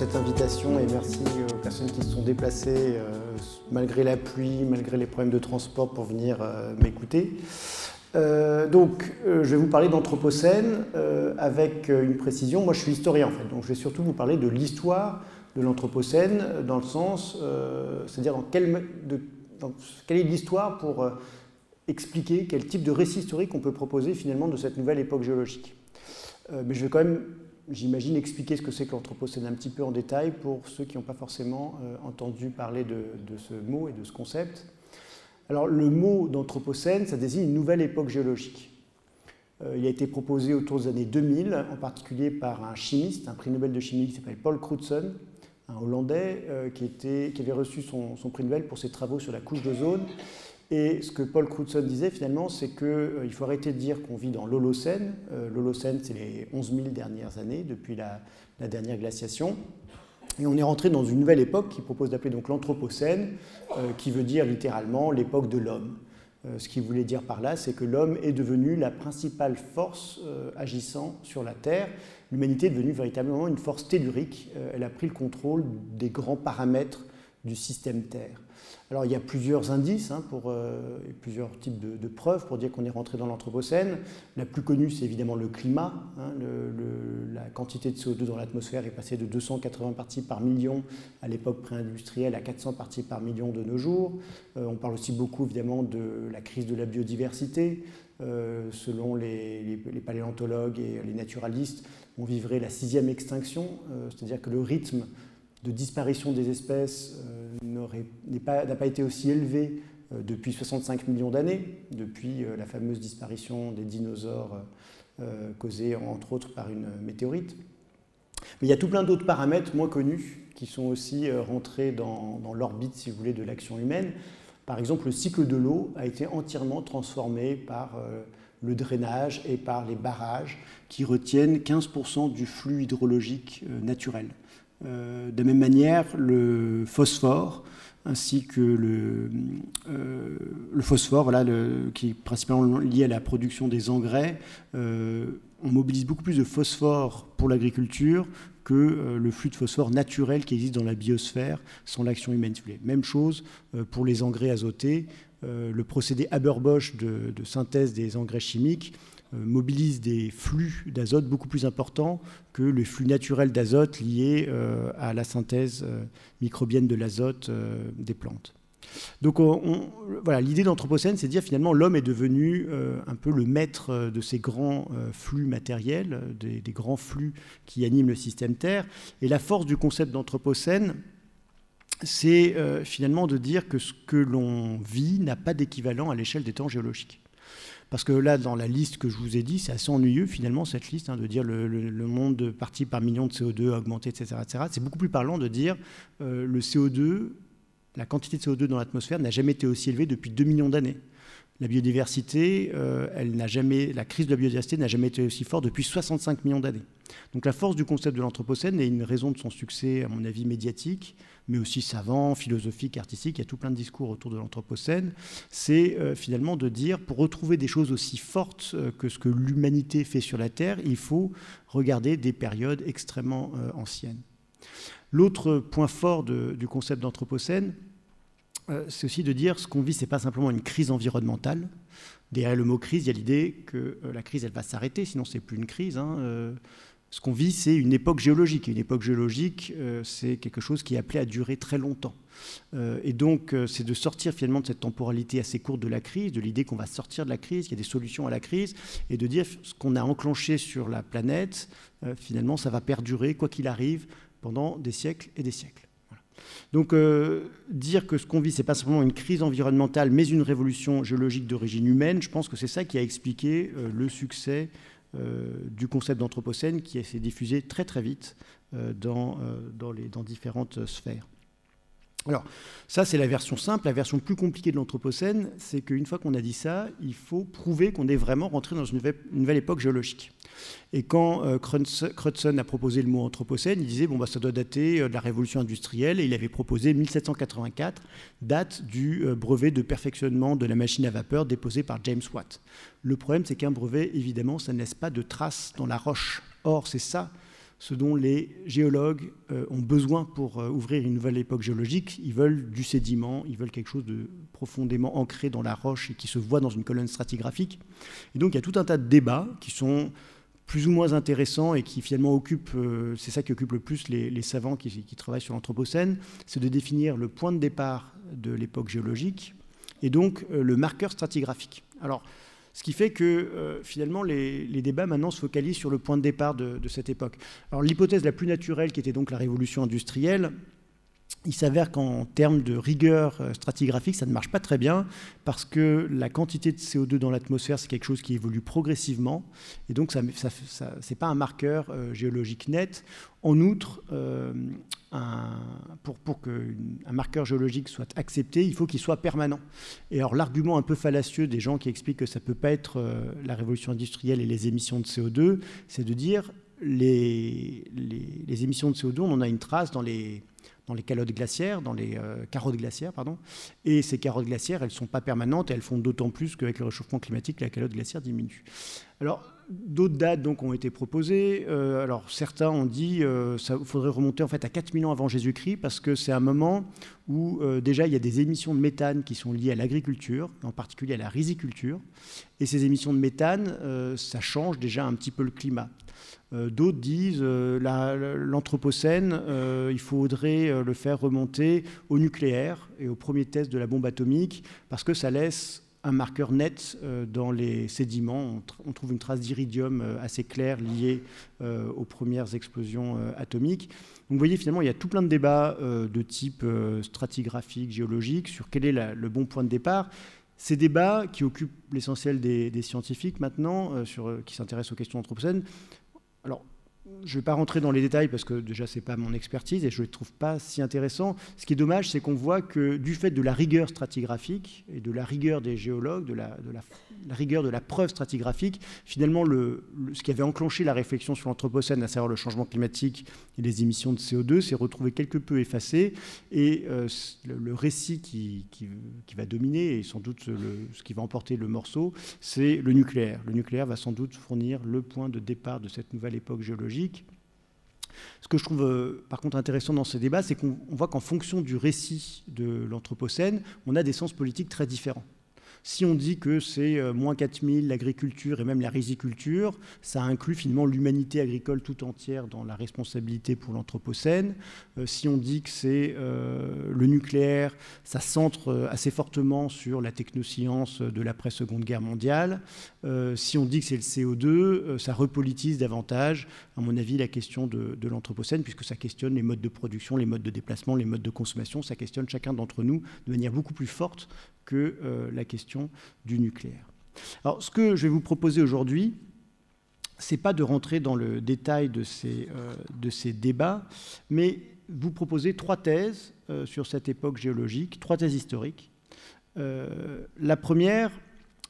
cette invitation et merci aux personnes qui se sont déplacées malgré la pluie, malgré les problèmes de transport pour venir m'écouter. donc, je vais vous parler d'Anthropocène avec une précision. Moi, je suis historien en fait, donc je vais surtout vous parler de l'histoire de l'Anthropocène dans le sens, c'est-à-dire dans quel, de, quelle est l'histoire pour expliquer quel type de récit historique on peut proposer finalement de cette nouvelle époque géologique. Euh, mais je vais quand même, j'imagine, expliquer ce que c'est que l'Anthropocène un petit peu en détail pour ceux qui n'ont pas forcément euh, entendu parler de, ce mot et de ce concept. Alors le mot d'Anthropocène, ça désigne une nouvelle époque géologique. Euh, il a été proposé autour des années 2000, en particulier par un chimiste, un prix Nobel de chimie qui s'appelle Paul Crutzen, un Hollandais qui, était, qui, avait reçu son, son, prix Nobel pour ses travaux sur la couche d'ozone et ce que Paul Crutzen disait finalement, c'est qu'il euh, faut arrêter de dire qu'on vit dans l'Holocène. Euh, L'Holocène, c'est les 11 000 dernières années, depuis la, dernière glaciation. Et on est rentré dans une nouvelle époque qui propose d'appeler donc l'Anthropocène, euh, qui veut dire littéralement l'époque de l'homme. ce qu'il voulait dire par là, c'est que l'homme est devenu la principale force agissant sur la Terre. L'humanité est devenue véritablement une force tellurique. elle a pris le contrôle des grands paramètres du système Terre. Alors il y a plusieurs indices, hein, pour, euh, plusieurs types de, preuves pour dire qu'on est rentré dans l'Anthropocène. La plus connue, c'est évidemment le climat. Hein, la quantité de CO2 dans l'atmosphère est passée de 280 parties par million à l'époque pré-industrielle à 400 parties par million de nos jours. Euh, on parle aussi beaucoup évidemment de la crise de la biodiversité. Euh, selon les, paléontologues et les naturalistes, on vivrait la sixième extinction, c'est-à-dire que le rythme de disparition des espèces n'a pas, été aussi élevé euh, depuis 65 millions d'années, depuis euh, la fameuse disparition des dinosaures euh, causée entre autres par une météorite. Mais il y a tout plein d'autres paramètres moins connus qui sont aussi rentrés dans, l'orbite, si vous voulez, de l'action humaine. Par exemple, le cycle de l'eau a été entièrement transformé par le drainage et par les barrages qui retiennent 15% du flux hydrologique naturel. De la même manière, le phosphore ainsi que le, euh, phosphore, voilà, qui est principalement lié à la production des engrais. Euh, on mobilise beaucoup plus de phosphore pour l'agriculture que euh, le flux de phosphore naturel qui existe dans la biosphère sans l'action humaine. Même chose pour les engrais azotés. le procédé Haber-Bosch de, synthèse des engrais chimiques euh, mobilise des flux d'azote beaucoup plus importants que le flux naturel d'azote lié euh, à la synthèse euh, microbienne de l'azote des plantes. Donc voilà, l'idée d'Anthropocène, c'est de dire finalement l'homme est devenu un peu le maître de ces grands flux matériels, des, des, grands flux qui animent le système Terre. Et la force du concept d'Anthropocène, c'est finalement de dire que ce que l'on vit n'a pas d'équivalent à l'échelle des temps géologiques. Parce que là, dans la liste que je vous ai dit, c'est assez ennuyeux finalement cette liste, hein, de dire le, le, monde parti par million de CO2 a augmenté, etc. etc. C'est beaucoup plus parlant de dire euh, le CO2, la quantité de CO2 dans l'atmosphère n'a jamais été aussi élevée depuis 2 millions d'années. La biodiversité, euh, elle n'a jamais, la crise de la biodiversité n'a jamais été aussi forte depuis 65 millions d'années. Donc la force du concept de l'Anthropocène est une raison de son succès, à mon avis, médiatique, mais aussi savant, philosophique, artistique. Il y a tout plein de discours autour de l'Anthropocène. C'est euh, finalement de dire, pour retrouver des choses aussi fortes euh, que ce que l'humanité fait sur la Terre, il faut regarder des périodes extrêmement anciennes. L'autre point fort du concept d'Anthropocène, euh, c'est aussi de dire ce qu'on vit, ce n'est pas simplement une crise environnementale. Derrière le mot crise, il y a l'idée que euh, la crise, elle va s'arrêter, sinon c'est plus une crise. Hein, euh. Ce qu'on vit, c'est une époque géologique. Et une époque géologique, c'est quelque chose qui est appelé à durer très longtemps. et donc, c'est de sortir finalement de cette temporalité assez courte de la crise, de l'idée qu'on va sortir de la crise, qu'il y a des solutions à la crise, et de dire ce qu'on a enclenché sur la planète, finalement, ça va perdurer, quoi qu'il arrive, pendant des siècles et des siècles. Donc euh, dire que ce qu'on vit, ce n'est pas simplement une crise environnementale, mais une révolution géologique d'origine humaine, je pense que c'est ça qui a expliqué euh, le succès euh, du concept d'Anthropocène qui s'est diffusé très très vite dans, dans différentes sphères. Alors, ça, c'est la version simple. La version plus compliquée de l'Anthropocène, c'est qu'une fois qu'on a dit ça, il faut prouver qu'on est vraiment rentré dans une nouvelle, époque géologique. Et quand euh, Crutzen a proposé le mot Anthropocène, il disait bon, bah, ça doit dater euh, de la révolution industrielle, et il avait proposé 1784, date du euh, brevet de perfectionnement de la machine à vapeur déposé par James Watt. Le problème, c'est qu'un brevet, évidemment, ça ne laisse pas de traces dans la roche. Or, c'est ça ce dont les géologues euh, ont besoin pour euh, ouvrir une nouvelle époque géologique. Ils veulent du sédiment, ils veulent quelque chose de profondément ancré dans la roche et qui se voit dans une colonne stratigraphique. Et donc il y a tout un tas de débats qui sont plus ou moins intéressants et qui finalement occupent, euh, c'est ça qui occupe le plus les, savants qui, qui, travaillent sur l'Anthropocène, c'est de définir le point de départ de l'époque géologique et donc le marqueur stratigraphique. Alors, ce qui fait que euh, finalement les, débats maintenant se focalisent sur le point de départ de, de cette époque. Alors l'hypothèse la plus naturelle, qui était donc la révolution industrielle, il s'avère qu'en termes de rigueur euh, stratigraphique, ça ne marche pas très bien parce que la quantité de CO2 dans l'atmosphère, c'est quelque chose qui évolue progressivement et donc ce n'est pas un marqueur euh, géologique net. En outre, euh, pour, pour qu'un marqueur géologique soit accepté, il faut qu'il soit permanent. Et alors l'argument un peu fallacieux des gens qui expliquent que ça ne peut pas être la révolution industrielle et les émissions de CO2, c'est de dire les, les, les émissions de CO2, on en a une trace dans les dans les calottes glaciaires, dans les euh, carottes glaciaires, pardon. Et ces carottes glaciaires, elles ne sont pas permanentes et elles font d'autant plus qu'avec le réchauffement climatique, la calotte glaciaire diminue. Alors, d'autres dates donc ont été proposées. Euh, alors, certains ont dit euh, faudrait remonter en fait à 4000 ans avant Jésus-Christ parce que c'est un moment où déjà il y a des émissions de méthane qui sont liées à l'agriculture, en particulier à la riziculture. Et ces émissions de méthane, ça change déjà un petit peu le climat. Euh, d'autres disent euh, l'Anthropocène, euh, il faudrait le faire remonter au nucléaire et au premier test de la bombe atomique, parce que ça laisse un marqueur net dans les sédiments. On, trouve une trace d'iridium assez claire liée aux premières explosions atomiques. Donc vous voyez, finalement, il y a tout plein de débats de type stratigraphique, géologique, sur quel est le bon point de départ. Ces débats qui occupent l'essentiel des, scientifiques maintenant, qui s'intéressent aux questions anthropocènes, alors, je ne vais pas rentrer dans les détails parce que déjà, ce n'est pas mon expertise et je ne le trouve pas si intéressant. Ce qui est dommage, c'est qu'on voit que du fait de la rigueur stratigraphique et de la rigueur des géologues, de la, rigueur de la preuve stratigraphique, finalement, ce qui avait enclenché la réflexion sur l'Anthropocène, à savoir le changement climatique et les émissions de CO2, s'est retrouvé quelque peu effacé. Et euh, le, récit qui, va dominer, et sans doute ce qui va emporter le morceau, c'est le nucléaire. Le nucléaire va sans doute fournir le point de départ de cette nouvelle époque géologique ce que je trouve euh, par contre intéressant dans ce débat, c'est qu'on voit qu'en fonction du récit de l'Anthropocène, on a des sens politiques très différents. Si on dit que c'est euh, moins 4000 l'agriculture et même la riziculture, ça inclut finalement l'humanité agricole tout entière dans la responsabilité pour l'Anthropocène. Euh, si on dit que c'est euh, le nucléaire, ça centre assez fortement sur la technoscience de l'après-seconde guerre mondiale. si on dit que c'est le CO2, ça repolitise davantage, à mon avis, la question de, de l'Anthropocène, puisque ça questionne les modes de production, les modes de déplacement, les modes de consommation, ça questionne chacun d'entre nous de manière beaucoup plus forte que euh, la question du nucléaire. Alors, ce que je vais vous proposer aujourd'hui, c'est pas de rentrer dans le détail de ces, euh, débats, mais vous proposer trois thèses euh, sur cette époque géologique, trois thèses historiques. la première,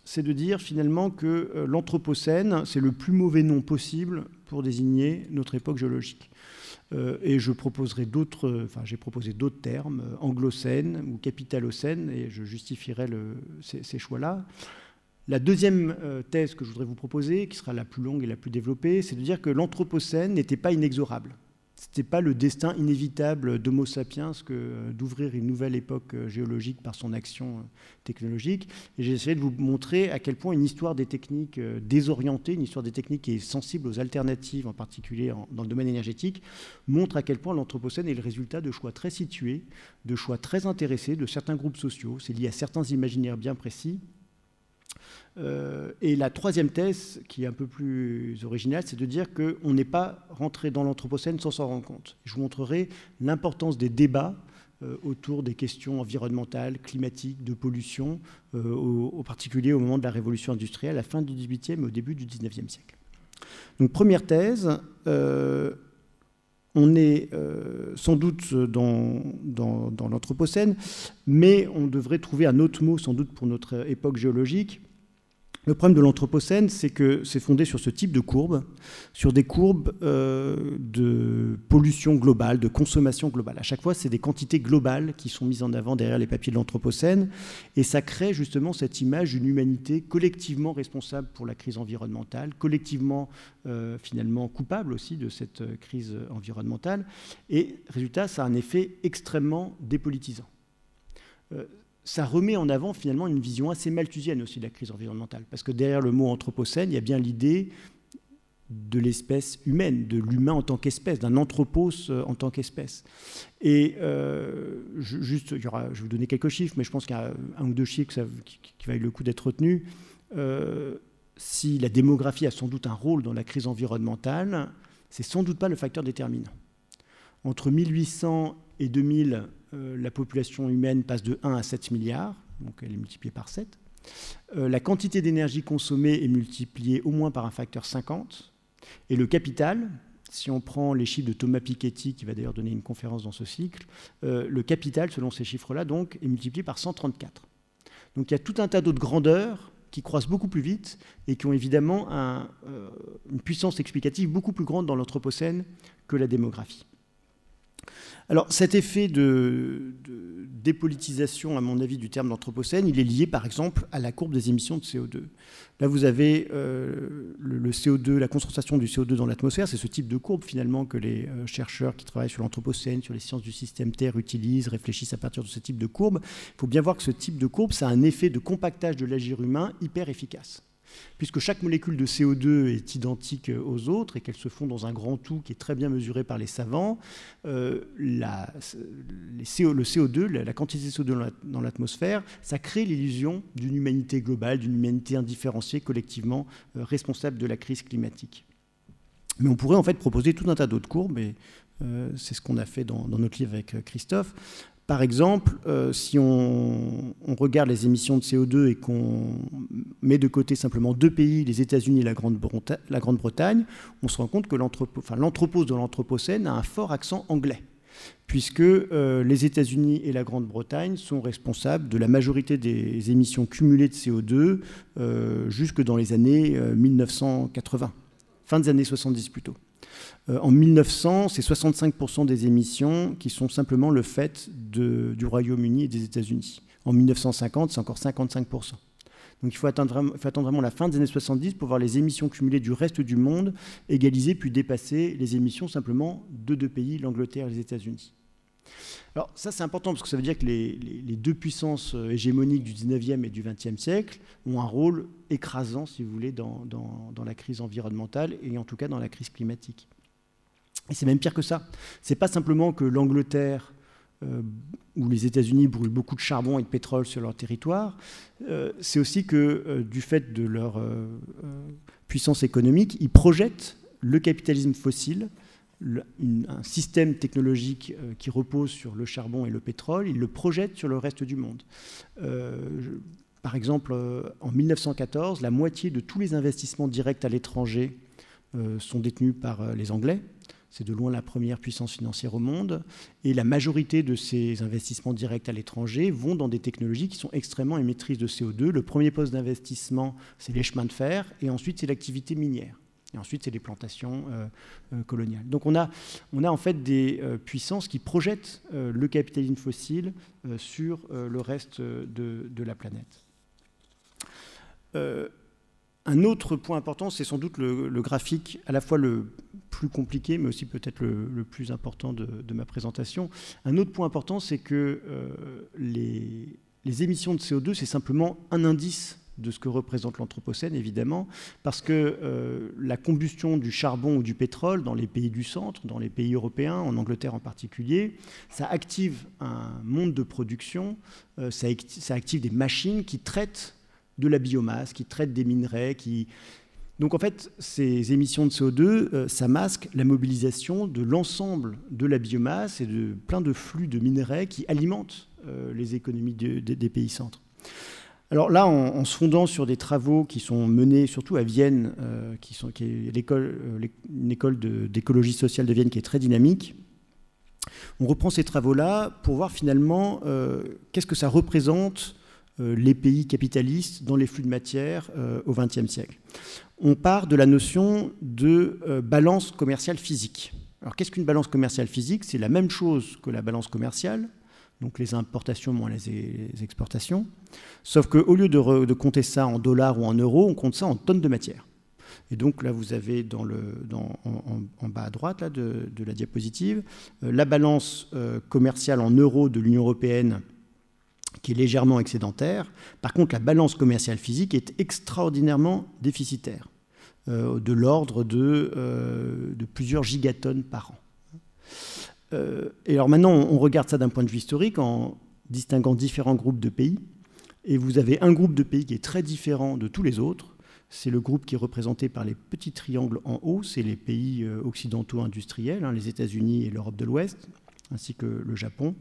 c'est de dire finalement que l'Anthropocène, c'est le plus mauvais nom possible pour désigner notre époque géologique. Euh, et je proposerai d'autres, enfin j'ai proposé d'autres termes, euh, anglocène ou capitalocène, et je justifierai ces, choix-là. La deuxième euh, thèse que je voudrais vous proposer, qui sera la plus longue et la plus développée, c'est de dire que l'Anthropocène n'était pas inexorable. N'était pas le destin inévitable d'Homo sapiens euh, d'ouvrir une nouvelle époque euh, géologique par son action euh, technologique. Et j'ai essayé de vous montrer à quel point une histoire des techniques désorientée, une histoire des techniques qui est sensible aux alternatives, en particulier dans le domaine énergétique, montre à quel point l'Anthropocène est le résultat de choix très situés, de choix très intéressés de certains groupes sociaux. C'est lié à certains imaginaires bien précis euh, et la troisième thèse, qui est un peu plus originale, c'est de dire qu'on n'est pas rentré dans l'Anthropocène sans s'en rendre compte. Je vous montrerai l'importance des débats euh, autour des questions environnementales, climatiques, de pollution, euh, au, particulier au moment de la révolution industrielle, à la fin du XVIIIe et au début du XIXe siècle. Donc première thèse, on est sans doute dans l'Anthropocène, mais on devrait trouver un autre mot sans doute pour notre époque géologique, Le problème de l'Anthropocène, c'est que c'est fondé sur ce type de courbes, sur des courbes euh, de pollution globale, de consommation globale. À chaque fois, c'est des quantités globales qui sont mises en avant derrière les papiers de l'Anthropocène, et ça crée justement cette image d'une humanité collectivement responsable pour la crise environnementale, collectivement euh, finalement coupable aussi de cette euh, crise environnementale, et résultat, ça a un effet extrêmement dépolitisant ça remet en avant finalement une vision assez malthusienne aussi de la crise environnementale. Parce que derrière le mot anthropocène, il y a bien l'idée de l'espèce humaine, de l'humain en tant qu'espèce, d'un anthropos euh, en tant qu'espèce. Et euh, juste, il y aura, je vais vous donner quelques chiffres, mais je pense qu'il y a un ou deux chiffres qui, qui, valent le coup d'être retenus. Euh, si la démographie a sans doute un rôle dans la crise environnementale, c'est sans doute pas le facteur déterminant. Entre 1800 et 2000, euh, la population humaine passe de 1 à 7 milliards, donc elle est multipliée par 7. Euh, la quantité d'énergie consommée est multipliée au moins par un facteur 50. Et le capital, si on prend les chiffres de Thomas Piketty, qui va d'ailleurs donner une conférence dans ce cycle, euh, le capital, selon ces chiffres-là, donc, est multiplié par 134. Donc il y a tout un tas d'autres grandeurs qui croissent beaucoup plus vite et qui ont évidemment une puissance explicative beaucoup plus grande dans l'Anthropocène que la démographie. Alors cet effet de, dépolitisation, à mon avis, du terme d'anthropocène, il est lié par exemple à la courbe des émissions de CO2. Là, vous avez euh, le, CO2, la concentration du CO2 dans l'atmosphère, c'est ce type de courbe finalement que les euh, chercheurs qui travaillent sur l'anthropocène, sur les sciences du système Terre utilisent, réfléchissent à partir de ce type de courbe. Il faut bien voir que ce type de courbe, ça a un effet de compactage de l'agir humain hyper efficace puisque chaque molécule de CO2 est identique aux autres et qu'elles se font dans un grand tout qui est très bien mesuré par les savants, euh, la, le CO2, la, quantité de CO2 dans l'atmosphère, ça crée l'illusion d'une humanité globale, d'une humanité indifférenciée, collectivement euh, responsable de la crise climatique. Mais on pourrait en fait proposer tout un tas d'autres courbes, et euh, c'est ce qu'on a fait dans, notre livre avec Christophe, par exemple, euh, si on, regarde les émissions de CO2 et qu'on met de côté simplement deux pays, les États-Unis et la Grande-Bretagne, on se rend compte que l'anthropose de l'Anthropocène a un fort accent anglais, puisque euh, les États-Unis et la Grande-Bretagne sont responsables de la majorité des émissions cumulées de CO2 euh, jusque dans les années 1980, fin des années 70 plutôt. Euh, en 1900, c'est 65% des émissions qui sont simplement le fait du Royaume-Uni et des États-Unis. En 1950, c'est encore 55%. Donc il faut attendre, vraiment la fin des années 70 pour voir les émissions cumulées du reste du monde égaliser puis dépasser les émissions simplement de deux pays, l'Angleterre et les États-Unis. Alors ça c'est important parce que ça veut dire que les, deux puissances euh, hégémoniques du 19e et du 20e siècle ont un rôle écrasant, si vous voulez, dans la crise environnementale et en tout cas dans la crise climatique. Et c'est même pire que ça. C'est pas simplement que l'Angleterre euh, ou les États-Unis brûlent beaucoup de charbon et de pétrole sur leur territoire, euh, c'est aussi que euh, du fait de leur puissance économique, ils projettent le capitalisme fossile, un système technologique qui repose sur le charbon et le pétrole, ils le projettent sur le reste du monde. par exemple, en 1914, la moitié de tous les investissements directs à l'étranger sont détenus par les Anglais. C'est de loin la première puissance financière au monde. Et la majorité de ces investissements directs à l'étranger vont dans des technologies qui sont extrêmement émettrices de CO2. Le premier poste d'investissement, c'est les chemins de fer, et ensuite, c'est l'activité minière. Et ensuite, c'est les plantations euh, euh, coloniales. Donc on a, en fait des euh, puissances qui projettent le capitalisme fossile sur le reste de la planète. Un autre point important, c'est sans doute le, graphique, à la fois le plus compliqué, mais aussi peut-être le, plus important de, ma présentation. Un autre point important, c'est que euh, les, émissions de CO2, c'est simplement un indice de ce que représente l'Anthropocène, évidemment, parce que euh, la combustion du charbon ou du pétrole dans les pays du centre, dans les pays européens, en Angleterre en particulier, ça active un monde de production, euh, ça, ça active des machines qui traitent de la biomasse, qui traite des minerais, qui... Donc en fait, ces émissions de CO2, euh, ça masque la mobilisation de l'ensemble de la biomasse et de plein de flux de minerais qui alimentent euh, les économies des pays centres. Alors là, en, se fondant sur des travaux qui sont menés surtout à Vienne, euh, qui, sont, est l'école, une école d'écologie sociale de Vienne qui est très dynamique, on reprend ces travaux-là pour voir finalement qu'est-ce que ça représente les pays capitalistes dans les flux de matière au XXe siècle. On part de la notion de balance commerciale physique. Alors qu'est-ce qu'une balance commerciale physique? C'est la même chose que la balance commerciale, donc les importations moins les, exportations, sauf qu'au lieu de, compter ça en dollars ou en euros, on compte ça en tonnes de matière. Et donc là, vous avez en, bas à droite de, la diapositive euh, la balance euh, commerciale en euros de l'Union européenne qui est légèrement excédentaire. Par contre, la balance commerciale physique est extraordinairement déficitaire, euh, de l'ordre de, de, plusieurs gigatonnes par an. et alors maintenant, on regarde ça d'un point de vue historique en distinguant différents groupes de pays. Et vous avez un groupe de pays qui est très différent de tous les autres, c'est le groupe qui est représenté par les petits triangles en haut, c'est les pays euh, occidentaux industriels, hein, les États-Unis et l'Europe de l'Ouest, ainsi que le Japon.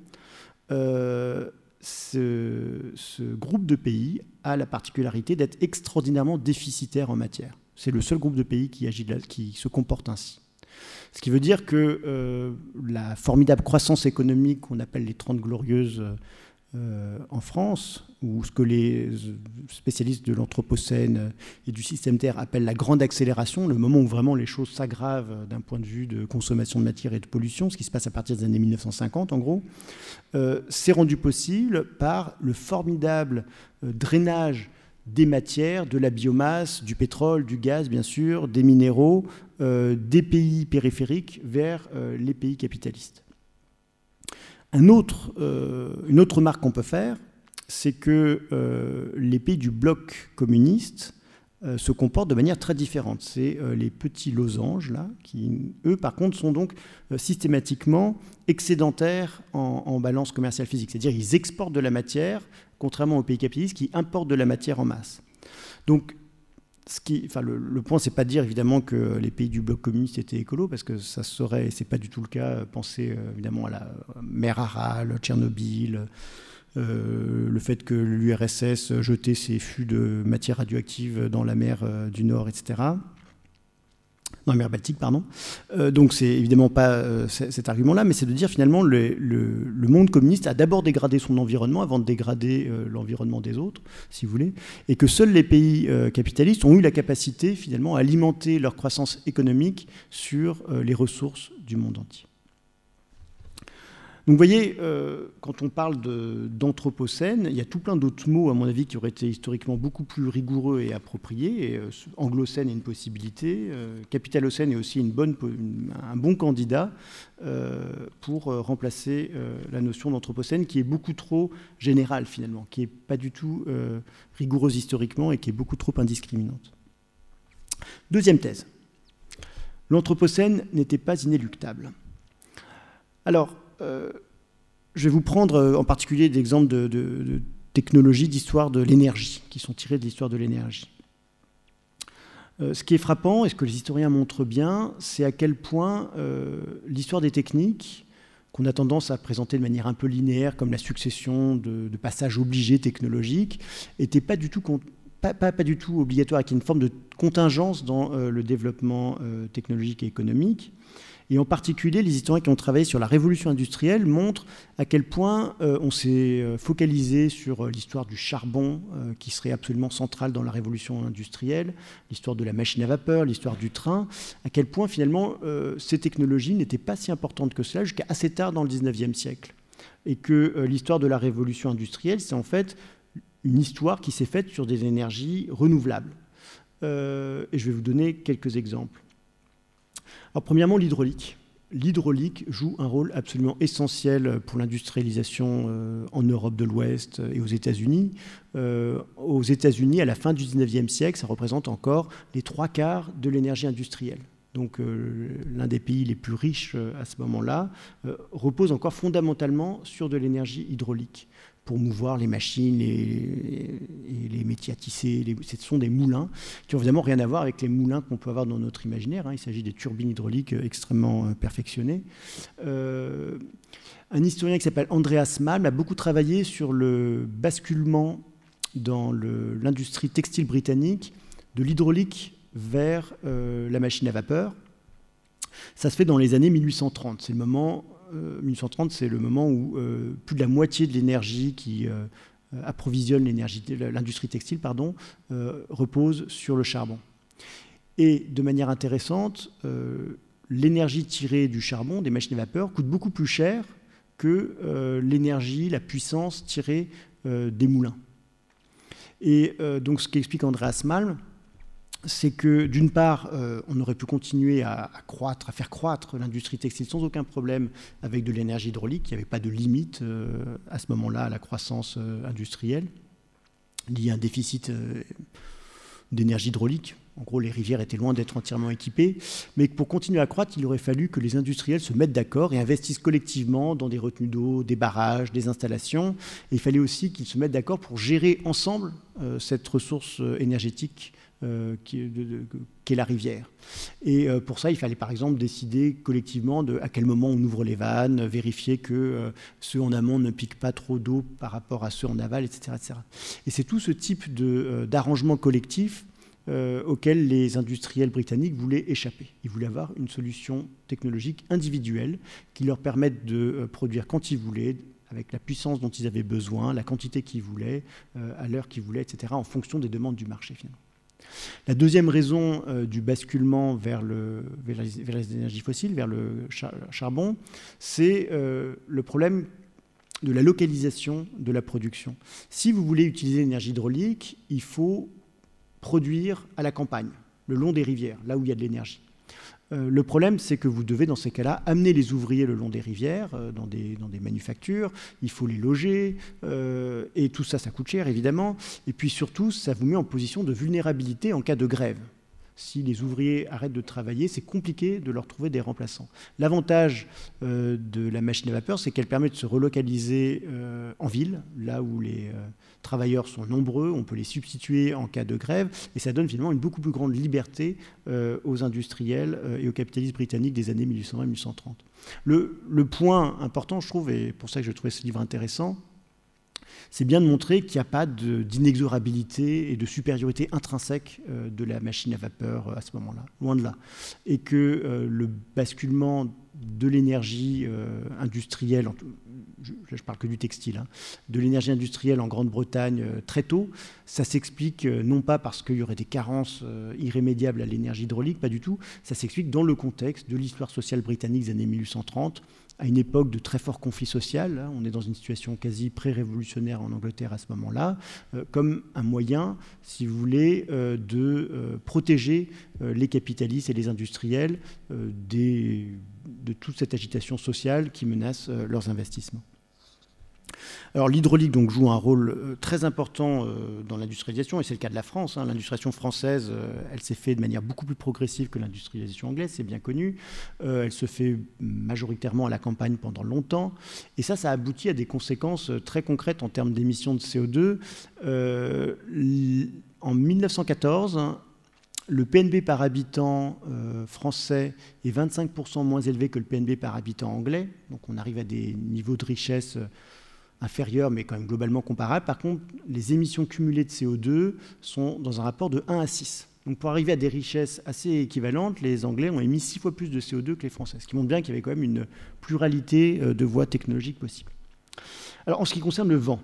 Ce, groupe de pays a la particularité d'être extraordinairement déficitaire en matière. C'est le seul groupe de pays qui, agit qui se comporte ainsi. Ce qui veut dire que euh, la formidable croissance économique qu'on appelle les 30 glorieuses euh, en France, ou ce que les spécialistes de l'Anthropocène et du système Terre appellent la grande accélération, le moment où vraiment les choses s'aggravent d'un point de vue de consommation de matière et de pollution, ce qui se passe à partir des années 1950 en gros, euh, c'est rendu possible par le formidable euh, drainage des matières, de la biomasse, du pétrole, du gaz bien sûr, des minéraux, des pays périphériques vers les pays capitalistes. Euh, une autre remarque qu'on peut faire, c'est que euh, les pays du bloc communiste euh, se comportent de manière très différente. C'est les petits losanges, là, qui, eux, par contre, sont donc systématiquement excédentaires en, balance commerciale physique. C'est-à-dire qu'ils exportent de la matière, contrairement aux pays capitalistes qui importent de la matière en masse. Donc, enfin, le, point, c'est pas dire évidemment que les pays du bloc communiste étaient écolos, parce que ça serait, et c'est pas du tout le cas, penser euh, évidemment à la mer Aral, Tchernobyl, euh, le fait que l'URSS jetait ses fûts de matière radioactive dans la mer euh, du Nord, etc dans la mer Baltique, pardon. Euh, donc c'est évidemment pas euh, cet argument-là, mais c'est de dire finalement le, le, monde communiste a d'abord dégradé son environnement avant de dégrader euh, l'environnement des autres, si vous voulez, et que seuls les pays capitalistes ont eu la capacité finalement à alimenter leur croissance économique sur les ressources du monde entier. Donc vous voyez, euh, quand on parle d'anthropocène, il y a tout plein d'autres mots, à mon avis, qui auraient été historiquement beaucoup plus rigoureux et appropriés. Euh, anglocène est une possibilité, euh, capitalocène est aussi un bon candidat pour remplacer la notion d'anthropocène, qui est beaucoup trop générale finalement, qui n'est pas du tout rigoureuse historiquement et qui est beaucoup trop indiscriminante. Deuxième thèse. L'anthropocène n'était pas inéluctable. Alors, je vais vous prendre euh, en particulier des exemples de, technologies d'histoire de l'énergie, qui sont tirées de l'histoire de l'énergie. Euh, ce qui est frappant, et ce que les historiens montrent bien, c'est à quel point l'histoire des techniques, qu'on a tendance à présenter de manière un peu linéaire comme la succession de, passages obligés technologiques, n'était pas du tout pas, pas, du tout obligatoire, avec une forme de contingence dans le développement technologique et économique. Et en particulier, les historiens qui ont travaillé sur la révolution industrielle montrent à quel point euh, on s'est euh, focalisé sur euh, l'histoire du charbon, qui serait absolument centrale dans la révolution industrielle, l'histoire de la machine à vapeur, l'histoire du train, à quel point finalement ces technologies n'étaient pas si importantes que cela jusqu'à assez tard dans le 19e siècle. Et que l'histoire de la révolution industrielle, c'est en fait une histoire qui s'est faite sur des énergies renouvelables. et je vais vous donner quelques exemples. Premièrement, l'hydraulique. L'hydraulique joue un rôle absolument essentiel pour l'industrialisation euh, en Europe de l'Ouest et aux États-Unis. Euh, aux États-Unis, à la fin du 19e siècle, ça représente encore les trois quarts de l'énergie industrielle. Donc euh, l'un des pays les plus riches à ce moment-là repose encore fondamentalement sur de l'énergie hydraulique pour mouvoir les machines et, les métiers à tisser. ce sont des moulins qui n'ont évidemment rien à voir avec les moulins qu'on peut avoir dans notre imaginaire. Hein. Il s'agit des turbines hydrauliques extrêmement euh, perfectionnées. Euh, un historien qui s'appelle Andreas Malm a beaucoup travaillé sur le basculement dans l'industrie textile britannique de l'hydraulique vers euh, la machine à vapeur. Ça se fait dans les années 1830. C'est le moment 1930, euh, c'est le moment où euh, plus de la moitié de l'énergie qui euh, approvisionne l'industrie textile pardon, repose sur le charbon. Et de manière intéressante, l'énergie tirée du charbon, des machines à vapeur, coûte beaucoup plus cher que l'énergie, la puissance tirée des moulins. Et donc ce qu'explique Andreas Malm, c'est que d'une part, euh, on aurait pu continuer à, croître, à faire croître l'industrie textile sans aucun problème avec de l'énergie hydraulique. Il n'y avait pas de limite euh, à ce moment-là à la croissance euh, industrielle. Il y a un déficit d'énergie hydraulique. En gros, les rivières étaient loin d'être entièrement équipées. Mais pour continuer à croître, il aurait fallu que les industriels se mettent d'accord et investissent collectivement dans des retenues d'eau, des barrages, des installations. Il fallait aussi qu'ils se mettent d'accord pour gérer ensemble cette ressource énergétique euh, la rivière. Et euh, pour ça, il fallait par exemple décider collectivement à quel moment on ouvre les vannes, vérifier que euh, ceux en amont ne piquent pas trop d'eau par rapport à ceux en aval, etc. etc. Et c'est tout ce type d'arrangement collectif auquel les industriels britanniques voulaient échapper. Ils voulaient avoir une solution technologique individuelle qui leur permette de produire quand ils voulaient, avec la puissance dont ils avaient besoin, la quantité qu'ils voulaient, à l'heure qu'ils voulaient, etc., en fonction des demandes du marché finalement. La deuxième raison euh, du basculement vers, les, énergies fossiles, vers le charbon, c'est euh, le problème de la localisation de la production. Si vous voulez utiliser l'énergie hydraulique, il faut produire à la campagne, le long des rivières, là où il y a de l'énergie. Euh, le problème, c'est que vous devez, dans ces cas-là, amener les ouvriers le long des rivières, euh, dans, des, manufactures, il faut les loger, euh, et tout ça, ça coûte cher, évidemment. Et puis surtout, ça vous met en position de vulnérabilité en cas de grève si les ouvriers arrêtent de travailler, c'est compliqué de leur trouver des remplaçants. L'avantage euh, de la machine à vapeur, c'est qu'elle permet de se relocaliser euh, en ville, là où les euh, travailleurs sont nombreux, on peut les substituer en cas de grève, et ça donne finalement une beaucoup plus grande liberté aux industriels et aux capitalistes britanniques des années 1820-1830. Le, le point important, je trouve, et pour ça que je trouvais ce livre intéressant, c'est bien de montrer qu'il n'y a pas d'inexorabilité et de supériorité intrinsèque euh, de la machine à vapeur euh, à ce moment-là, loin de là. Et que euh, le basculement de l'énergie industrielle, je ne parle que du textile, hein, de l'énergie industrielle en Grande-Bretagne très tôt, ça s'explique non pas parce qu'il y aurait des carences irrémédiables à l'énergie hydraulique, pas du tout, ça s'explique dans le contexte de l'histoire sociale britannique des années 1830, à une époque de très fort conflit social. Hein. On est dans une situation quasi pré-révolutionnaire en Angleterre à ce moment-là, euh, comme un moyen, si vous voulez, euh, de euh, protéger les capitalistes et les industriels de toute cette agitation sociale qui menace leurs investissements. Alors l'hydraulique donc joue un rôle euh, très important euh, dans l'industrialisation et c'est le cas de la France. Hein. L'industrialisation française, euh, elle s'est faite de manière beaucoup plus progressive que l'industrialisation anglaise, c'est bien connu. elle se fait majoritairement à la campagne pendant longtemps et ça, ça aboutit à des conséquences très concrètes en termes d'émissions de CO2. en 1914, le PNB par habitant français est 25% moins élevé que le PNB par habitant anglais. Donc on arrive à des niveaux de richesse inférieur, mais quand même globalement comparable. Par contre, les émissions cumulées de CO2 sont dans un rapport de 1 à 6. Donc pour arriver à des richesses assez équivalentes, les Anglais ont émis 6 fois plus de CO2 que les Français, ce qui montre bien qu'il y avait quand même une pluralité euh, de voies technologiques possibles. Alors en ce qui concerne le vent,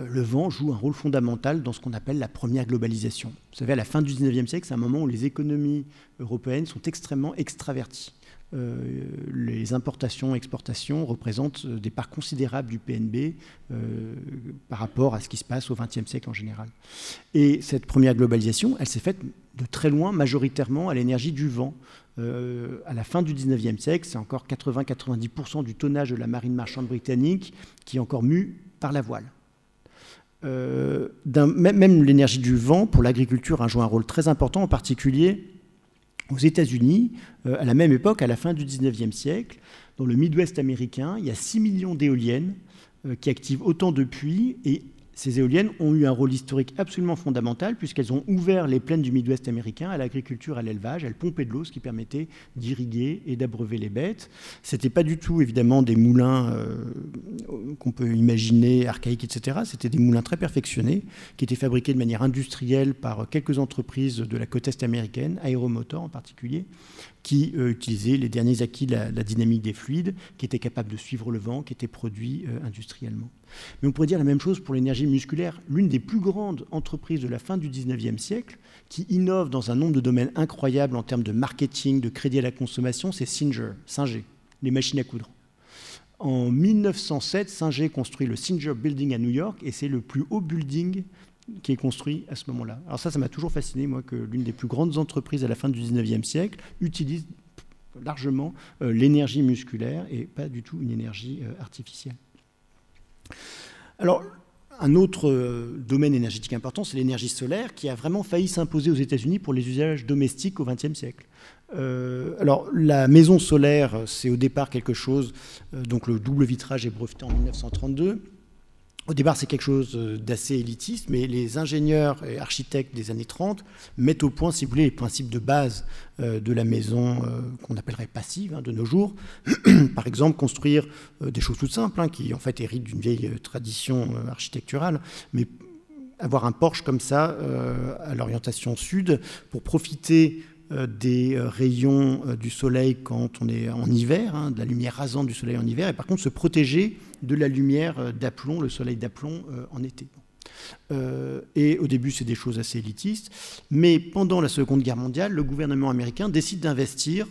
euh, le vent joue un rôle fondamental dans ce qu'on appelle la première globalisation. Vous savez, à la fin du 19e siècle, c'est un moment où les économies européennes sont extrêmement extraverties. Euh, les importations exportations représentent euh, des parts considérables du PNB euh, par rapport à ce qui se passe au XXe siècle en général. Et cette première globalisation, elle s'est faite de très loin, majoritairement à l'énergie du vent. à la fin du XIXe siècle, c'est encore 80-90% du tonnage de la marine marchande britannique qui est encore mu par la voile. même l'énergie du vent, pour l'agriculture, a joué un rôle très important, en particulier aux États-Unis, euh, à la même époque, à la fin du 19e siècle, dans le Midwest américain, il y a 6 millions d'éoliennes euh, qui activent autant de puits et ces éoliennes ont eu un rôle historique absolument fondamental puisqu'elles ont ouvert les plaines du Midwest américain à l'agriculture, à l'élevage. Elles pompaient de l'eau, ce qui permettait d'irriguer et d'abreuver les bêtes. Ce n'était pas du tout évidemment des moulins euh, qu'on peut imaginer archaïques, etc. C'était des moulins très perfectionnés qui étaient fabriqués de manière industrielle par quelques entreprises de la côte est américaine, Aeromotor en particulier, qui utilisait les derniers acquis de la, dynamique des fluides, qui était capable de suivre le vent, qui était produit industriellement. Mais on pourrait dire la même chose pour l'énergie musculaire. L'une des plus grandes entreprises de la fin du 19e siècle, qui innove dans un nombre de domaines incroyables en termes de marketing, de crédit à la consommation, c'est Singer, Singer, les machines à coudre. En 1907, Singer construit le Singer Building à New York et c'est le plus haut building qui est construit à ce moment-là. Alors ça, ça m'a toujours fasciné, moi, que l'une des plus grandes entreprises à la fin du 19e siècle utilise largement euh, l'énergie musculaire et pas du tout une énergie euh, artificielle. Alors, un autre euh, domaine énergétique important, c'est l'énergie solaire, qui a vraiment failli s'imposer aux États-Unis pour les usages domestiques au XXe siècle. Alors, la maison solaire, c'est au départ quelque chose, donc le double vitrage est breveté en 1932. Au départ, c'est quelque chose euh, d'assez élitiste, mais les ingénieurs et architectes des années 30 mettent au point, si vous voulez, les principes de base euh, de la maison euh, qu'on appellerait passive hein, de nos jours. Par exemple, construire des choses toutes simples, hein, qui en fait héritent d'une vieille tradition architecturale, mais avoir un porche comme ça à l'orientation sud pour profiter des euh, rayons euh, du soleil quand on est en hiver, hein, de la lumière rasante du soleil en hiver, et par contre se protéger de la lumière d'aplomb, le soleil d'aplomb en été. et au début, c'est des choses assez élitistes, mais pendant la Seconde Guerre mondiale, le gouvernement américain décide d'investir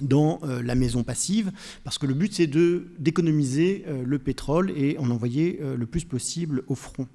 dans euh, la maison passive, parce que le but c'est d'économiser euh, le pétrole et en envoyer euh, le plus possible au front.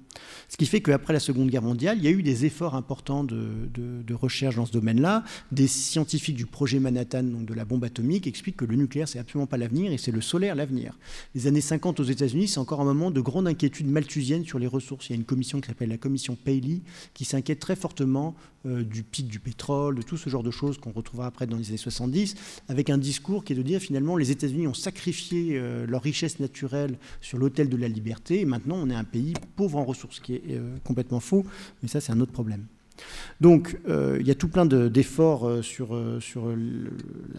Ce qui fait qu'après la Seconde Guerre mondiale, il y a eu des efforts importants de, recherche dans ce domaine-là. Des scientifiques du projet Manhattan, donc de la bombe atomique, expliquent que le nucléaire c'est absolument pas l'avenir et c'est le solaire l'avenir. Les années 50 aux États-Unis, c'est encore un moment de grande inquiétude malthusienne sur les ressources. Il y a une commission qui s'appelle la commission Paley qui s'inquiète très fortement du pic du pétrole, de tout ce genre de choses qu'on retrouvera après dans les années 70 avec un discours qui est de dire finalement les États-Unis ont sacrifié euh, leur richesse naturelle sur l'autel de la liberté et maintenant on est un pays pauvre en ressources, ce qui est euh, complètement faux, mais ça c'est un autre problème. Donc, euh, il y a tout plein d'efforts euh, sur, euh,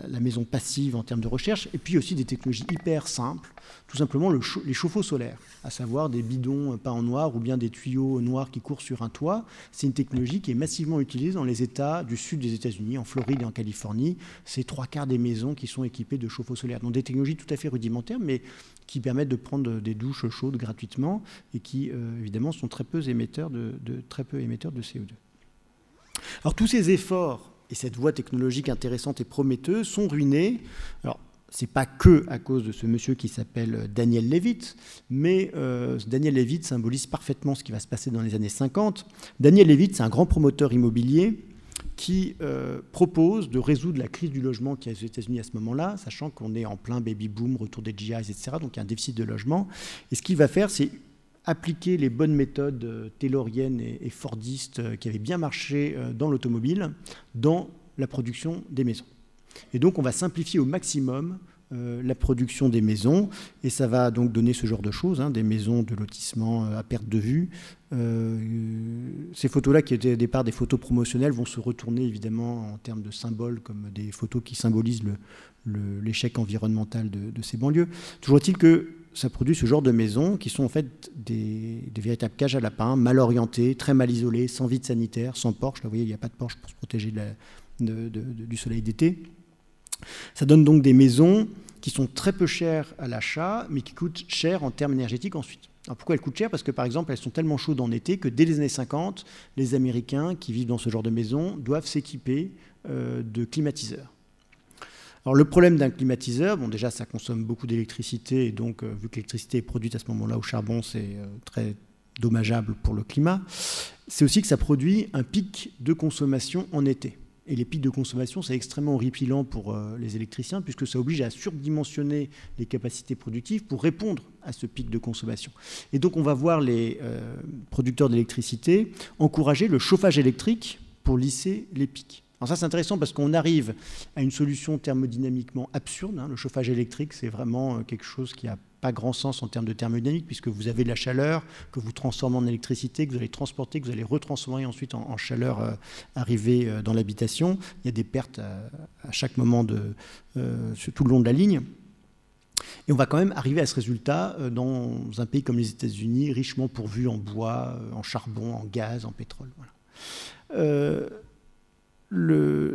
la maison passive en termes de recherche, et puis aussi des technologies hyper simples, tout simplement les chauffe-eau solaires, à savoir des bidons peints en noir ou bien des tuyaux noirs qui courent sur un toit. C'est une technologie qui est massivement utilisée dans les États du sud des États-Unis, en Floride et en Californie. C'est trois quarts des maisons qui sont équipées de chauffe-eau solaires. Donc des technologies tout à fait rudimentaires, mais qui permettent de prendre des douches chaudes gratuitement et qui, évidemment, sont très peu émetteurs de très peu émetteurs de CO2. Alors tous ces efforts et cette voie technologique intéressante et prometteuse sont ruinés. Alors, c'est pas que à cause de ce monsieur qui s'appelle Daniel Levitt, mais euh, Daniel Levitt symbolise parfaitement ce qui va se passer dans les années 50. Daniel Levitt, c'est un grand promoteur immobilier qui euh, propose de résoudre la crise du logement qui est aux États-Unis à ce moment-là, sachant qu'on est en plein baby boom, retour des GIs, etc. Donc il y a un déficit de logement. Et ce qu'il va faire, c'est appliquer les bonnes méthodes euh, tayloriennes et, fordistes euh, qui avaient bien marché euh, dans l'automobile dans la production des maisons. Et donc on va simplifier au maximum la production des maisons, et ça va donc donner ce genre de choses, hein, des maisons de lotissement à perte de vue. ces photos-là, qui étaient au départ des photos promotionnelles, vont se retourner évidemment en termes de symboles, comme des photos qui symbolisent l'échec environnemental de, de, ces banlieues. Toujours est-il que ça produit ce genre de maisons qui sont en fait des, véritables cages à lapins, mal orientées, très mal isolées, sans vide sanitaire, sans porche. Là, vous voyez, il n'y a pas de porche pour se protéger du soleil d'été. Ça donne donc des maisons qui sont très peu chères à l'achat, mais qui coûtent cher en termes énergétiques ensuite. Alors pourquoi elles coûtent cher? Parce que par exemple, elles sont tellement chaudes en été que dès les années 50, les Américains qui vivent dans ce genre de maisons doivent s'équiper euh, de climatiseurs. Le problème d'un climatiseur, bon déjà ça consomme beaucoup d'électricité et donc euh, vu que l'électricité est produite à ce moment-là au charbon, c'est euh, très dommageable pour le climat. C'est aussi que ça produit un pic de consommation en été. Et les pics de consommation, c'est extrêmement horripilant pour euh, les électriciens, puisque ça oblige à surdimensionner les capacités productives pour répondre à ce pic de consommation. Et donc on va voir les producteurs d'électricité encourager le chauffage électrique pour lisser les pics. Ça c'est intéressant parce qu'on arrive à une solution thermodynamiquement absurde. Hein. Le chauffage électrique c'est vraiment euh, quelque chose qui n'a pas grand sens en termes de thermodynamique puisque vous avez de la chaleur que vous transformez en électricité, que vous allez transporter, que vous allez retransformer ensuite en, chaleur euh, arrivée euh, dans l'habitation. Il y a des pertes à, chaque moment tout le long de la ligne. Et on va quand même arriver à ce résultat dans un pays comme les États-Unis, richement pourvu en bois, en charbon, en gaz, en pétrole. Voilà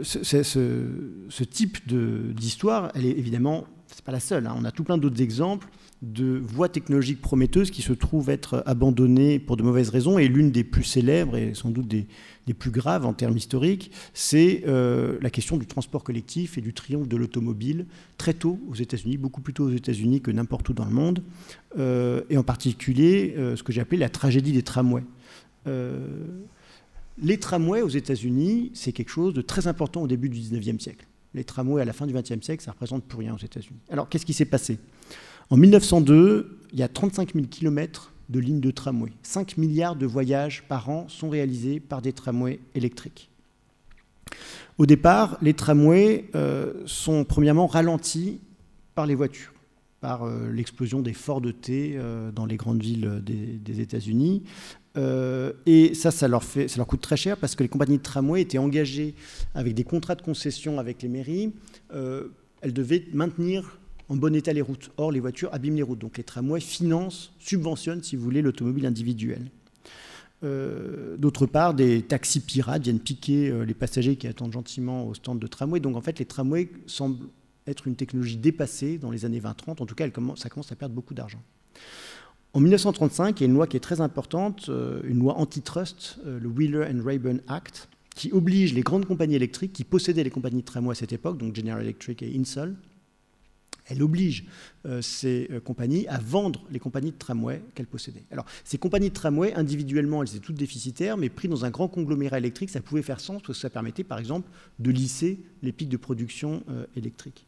ce, type d'histoire, elle est évidemment, c'est pas la seule. Hein. On a tout plein d'autres exemples de voies technologiques prometteuses qui se trouvent être abandonnées pour de mauvaises raisons. Et l'une des plus célèbres et sans doute des, plus graves en termes historiques, c'est euh, la question du transport collectif et du triomphe de l'automobile très tôt aux États-Unis, beaucoup plus tôt aux États-Unis que n'importe où dans le monde, euh, et en particulier euh, ce que j'ai appelé la tragédie des tramways. Les tramways aux États-Unis, c'est quelque chose de très important au début du 19e siècle. Les tramways à la fin du 20e siècle, ça représente plus rien aux États-Unis. Alors qu'est-ce qui s'est passé? En 1902, il y a 35 000 km de lignes de tramway. 5 milliards de voyages par an sont réalisés par des tramways électriques. Au départ, les tramways euh, sont premièrement ralentis par les voitures, par euh, l'explosion des Ford T euh, dans les grandes villes des, États-Unis. Et ça, ça leur, coûte très cher parce que les compagnies de tramway étaient engagées avec des contrats de concession avec les mairies. elles devaient maintenir en bon état les routes. Or, les voitures abîment les routes. Donc les tramways financent, subventionnent, si vous voulez, l'automobile individuelle. Euh, d'autre part, des taxis pirates viennent piquer euh, les passagers qui attendent gentiment au stand de tramway. Donc en fait, les tramways semblent être une technologie dépassée dans les années 20-30. En tout cas, ça commence à perdre beaucoup d'argent. En 1935, il y a une loi qui est très importante, euh, une loi antitrust, le Wheeler and Rayburn Act, qui oblige les grandes compagnies électriques qui possédaient les compagnies de tramway à cette époque, donc General Electric et Insull, elle oblige euh, ces euh, compagnies à vendre les compagnies de tramway qu'elles possédaient. Alors, ces compagnies de tramway, individuellement, elles étaient toutes déficitaires, mais prises dans un grand conglomérat électrique, ça pouvait faire sens parce que ça permettait, par exemple, de lisser les pics de production euh, électrique.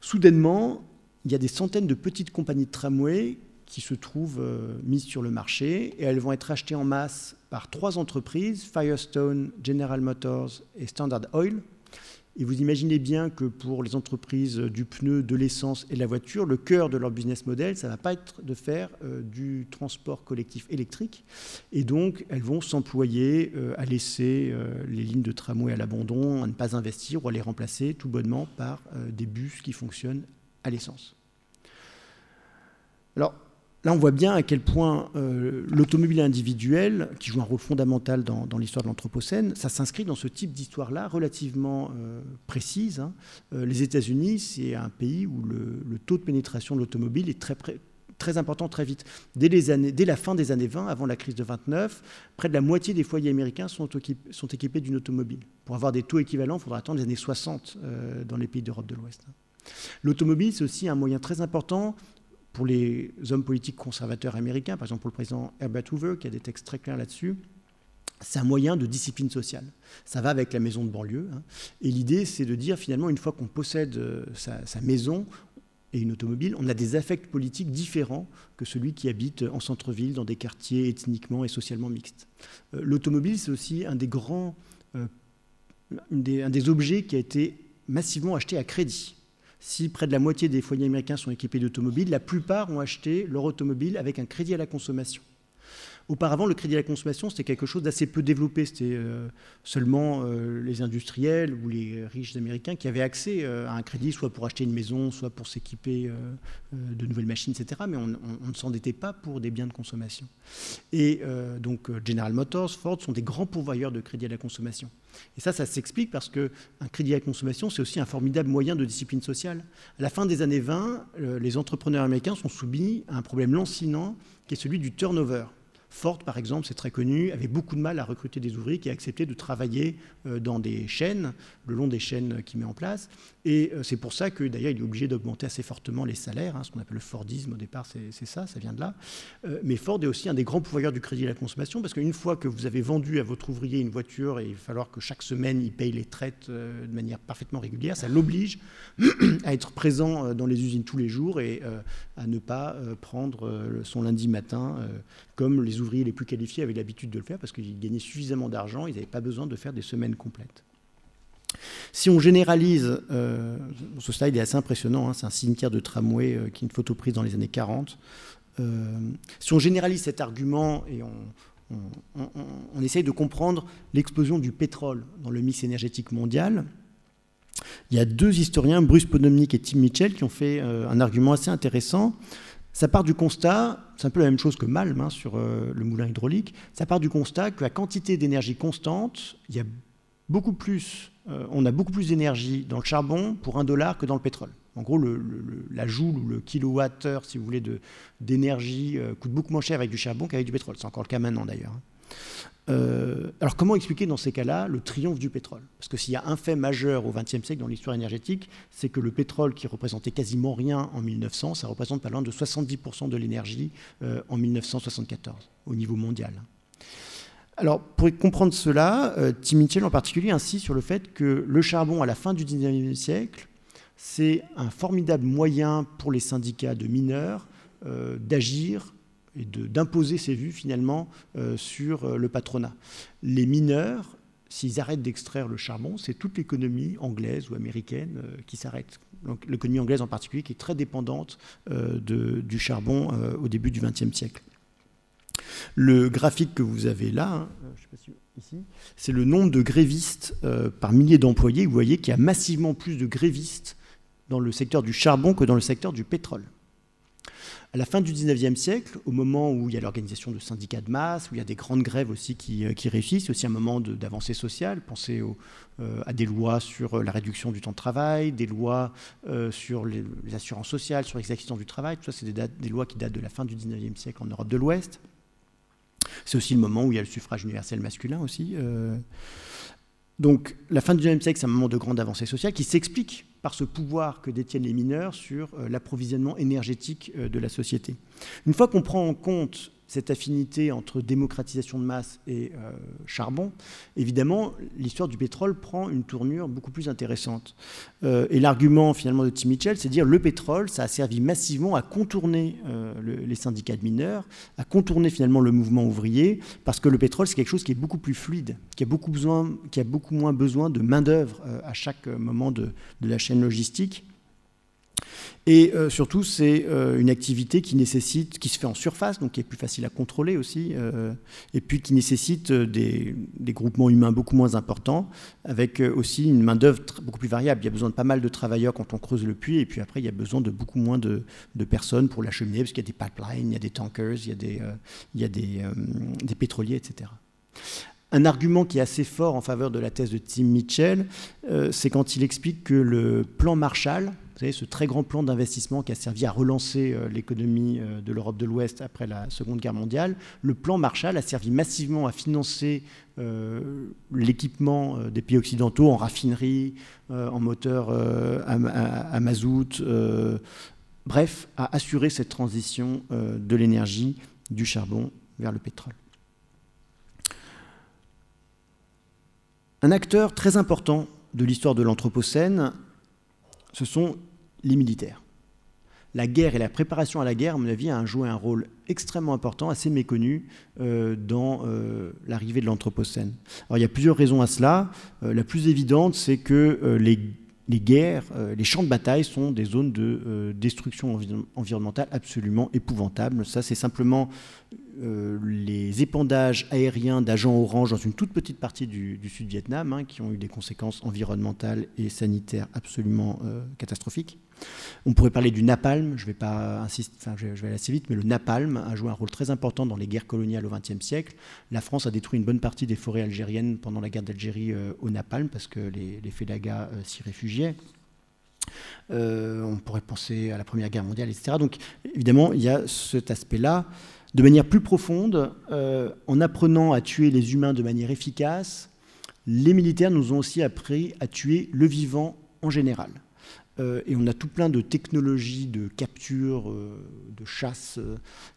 Soudainement, il y a des centaines de petites compagnies de tramway qui se trouvent mises sur le marché et elles vont être achetées en masse par trois entreprises, Firestone, General Motors et Standard Oil, et vous imaginez bien que pour les entreprises du pneu, de l'essence et de la voiture, le cœur de leur business model, ça ne va pas être de faire euh, du transport collectif électrique. Et donc, elles vont s'employer euh, à laisser euh, les lignes de tramway à l'abandon, à ne pas investir ou à les remplacer tout bonnement par des bus qui fonctionnent à l'essence. Alors, Là, on voit bien à quel point euh, l'automobile individuelle, qui joue un rôle fondamental dans, l'histoire de l'Anthropocène, ça s'inscrit dans ce type d'histoire-là relativement euh, précise. Hein. Euh, les États-Unis, c'est un pays où le, taux de pénétration de l'automobile est très, très important très vite. Dès, les années, dès, la fin des années 20, avant la crise de 29, près de la moitié des foyers américains sont, équipés d'une automobile. Pour avoir des taux équivalents, il faudra attendre les années 60 dans les pays d'Europe de l'Ouest. Hein. L'automobile, c'est aussi un moyen très important pour les hommes politiques conservateurs américains, par exemple pour le président Herbert Hoover, qui a des textes très clairs là-dessus, c'est un moyen de discipline sociale. Ça va avec la maison de banlieue. Hein. Et l'idée, c'est de dire finalement, une fois qu'on possède euh, sa, maison et une automobile, on a des affects politiques différents que celui qui habite en centre-ville, dans des quartiers ethniquement et socialement mixtes. Euh, l'automobile, c'est aussi un des grands, euh, un des objets qui a été massivement acheté à crédit si près de la moitié des foyers américains sont équipés d'automobiles, la plupart ont acheté leur automobile avec un crédit à la consommation. Auparavant, le crédit à la consommation, c'était quelque chose d'assez peu développé. C'était euh, seulement euh, les industriels ou les riches américains qui avaient accès euh, à un crédit, soit pour acheter une maison, soit pour s'équiper de nouvelles machines, etc. Mais on, ne s'endettait pas pour des biens de consommation. Et donc, General Motors, Ford sont des grands pourvoyeurs de crédit à la consommation. Et ça, ça s'explique parce qu'un crédit à la consommation, c'est aussi un formidable moyen de discipline sociale. À la fin des années 20, les entrepreneurs américains sont soumis à un problème lancinant qui est celui du turnover. Ford, par exemple, c'est très connu, avait beaucoup de mal à recruter des ouvriers qui acceptaient de travailler euh, dans des chaînes, le long des chaînes qu'il met en place. Et euh, c'est pour ça que d'ailleurs il est obligé d'augmenter assez fortement les salaires, hein, ce qu'on appelle le Fordisme au départ, c'est ça, ça vient de là. Euh, mais Ford est aussi un des grands pourvoyeurs du crédit à la consommation, parce qu'une fois que vous avez vendu à votre ouvrier une voiture, et il va falloir que chaque semaine il paye les traites de manière parfaitement régulière, ça l'oblige à être présent dans les usines tous les jours et à ne pas prendre son lundi matin comme les ouvriers les plus qualifiés avaient l'habitude de le faire parce qu'ils gagnaient suffisamment d'argent, ils n'avaient pas besoin de faire des semaines complètes. Si on généralise, euh, ce slide est assez impressionnant, hein, c'est un cimetière de tramway euh, qui est une photo prise dans les années 40. Euh, si on généralise cet argument et on, essaye de comprendre l'explosion du pétrole dans le mix énergétique mondial, il y a deux historiens, Bruce Podomnik et Tim Mitchell, qui ont fait un argument assez intéressant. Ça part du constat, c'est un peu la même chose que Malm hein, sur euh, le moulin hydraulique, ça part du constat que la quantité d'énergie constante, il y a beaucoup plus, on a beaucoup plus d'énergie dans le charbon pour un dollar que dans le pétrole. En gros, la joule ou le kilowattheure, si vous voulez, d'énergie coûte beaucoup moins cher avec du charbon qu'avec du pétrole. C'est encore le cas maintenant d'ailleurs. Hein. Euh, alors comment expliquer dans ces cas-là le triomphe du pétrole? Parce que s'il y a un fait majeur au XXe siècle dans l'histoire énergétique, c'est que le pétrole qui représentait quasiment rien en 1900, ça représente pas loin de 70% de l'énergie euh, en 1974 au niveau mondial. Alors pour comprendre cela, euh, Tim Mitchell en particulier insiste sur le fait que le charbon à la fin du XIXe siècle, c'est un formidable moyen pour les syndicats de mineurs d'agir et d'imposer ses vues finalement euh, sur euh, le patronat. Les mineurs, s'ils arrêtent d'extraire le charbon, c'est toute l'économie anglaise ou américaine euh, qui s'arrête. l'économie anglaise en particulier qui est très dépendante de, du charbon au début du XXe siècle. Le graphique que vous avez là, hein, c'est le nombre de grévistes par milliers d'employés. Vous voyez qu'il y a massivement plus de grévistes dans le secteur du charbon que dans le secteur du pétrole. À la fin du 19e siècle, au moment où il y a l'organisation de syndicats de masse, où il y a des grandes grèves aussi qui, euh, réussissent, c'est aussi un moment d'avancée sociale. Pensez euh, à des lois sur euh, la réduction du temps de travail, des lois sur les, assurances sociales, sur les du travail. Tout ça, c'est des, lois qui datent de la fin du 19e siècle en Europe de l'Ouest. C'est aussi le moment où il y a le suffrage universel masculin aussi. Donc la fin du XIXe siècle, c'est un moment de grande avancée sociale qui s'explique par ce pouvoir que détiennent les mineurs sur euh, l'approvisionnement énergétique euh, de la société. Une fois qu'on prend en compte cette affinité entre démocratisation de masse et euh, charbon, évidemment, l'histoire du pétrole prend une tournure beaucoup plus intéressante. Euh, et l'argument finalement de Tim Mitchell, c'est de dire le pétrole, ça a servi massivement à contourner euh, les syndicats de mineurs, à contourner finalement le mouvement ouvrier, parce que le pétrole, c'est quelque chose qui est beaucoup plus fluide, qui a beaucoup, besoin, qui a beaucoup moins besoin de main-d'œuvre à chaque moment de, de la chaîne logistique. Et euh, surtout, c'est euh, une activité qui nécessite, qui se fait en surface, donc qui est plus facile à contrôler aussi, euh, et puis qui nécessite des, groupements humains beaucoup moins importants, avec aussi une main-d'œuvre beaucoup plus variable. Il y a besoin de pas mal de travailleurs quand on creuse le puits, et puis après, il y a besoin de beaucoup moins de, personnes pour l'acheminer, parce qu'il y a des pipelines, il y a des tankers, il y a des, il y a des, des pétroliers, etc. Un argument qui est assez fort en faveur de la thèse de Tim Mitchell, c'est quand il explique que le plan Marshall, vous savez, ce très grand plan d'investissement qui a servi à relancer euh, l'économie euh, de l'Europe de l'Ouest après la Seconde Guerre mondiale, le plan Marshall a servi massivement à financer euh, l'équipement des pays occidentaux en raffinerie, en moteur à, mazout, bref, à assurer cette transition de l'énergie du charbon vers le pétrole. Un acteur très important de l'histoire de l'Anthropocène, ce sont les militaires. La guerre et la préparation à la guerre, à mon avis, a joué un rôle extrêmement important, assez méconnu euh, dans euh, l'arrivée de l'Anthropocène. Alors il y a plusieurs raisons à cela. Euh, la plus évidente, c'est que les, guerres, les champs de bataille sont des zones de destruction environnementale absolument épouvantables. Ça, c'est simplement euh, les épandages aériens d'agents orange dans une toute petite partie du, Sud-Vietnam, hein, qui ont eu des conséquences environnementales et sanitaires absolument euh, catastrophiques. On pourrait parler du napalm, je vais, pas insister, je, vais aller assez vite, mais le napalm a joué un rôle très important dans les guerres coloniales au XXe siècle. La France a détruit une bonne partie des forêts algériennes pendant la guerre d'Algérie euh, au napalm, parce que les, les Félagas s'y réfugiaient. on pourrait penser à la Première Guerre mondiale, etc. Donc évidemment, il y a cet aspect-là de manière plus profonde, euh, en apprenant à tuer les humains de manière efficace, les militaires nous ont aussi appris à tuer le vivant en général. Euh, et on a tout plein de technologies de capture, euh, de chasse,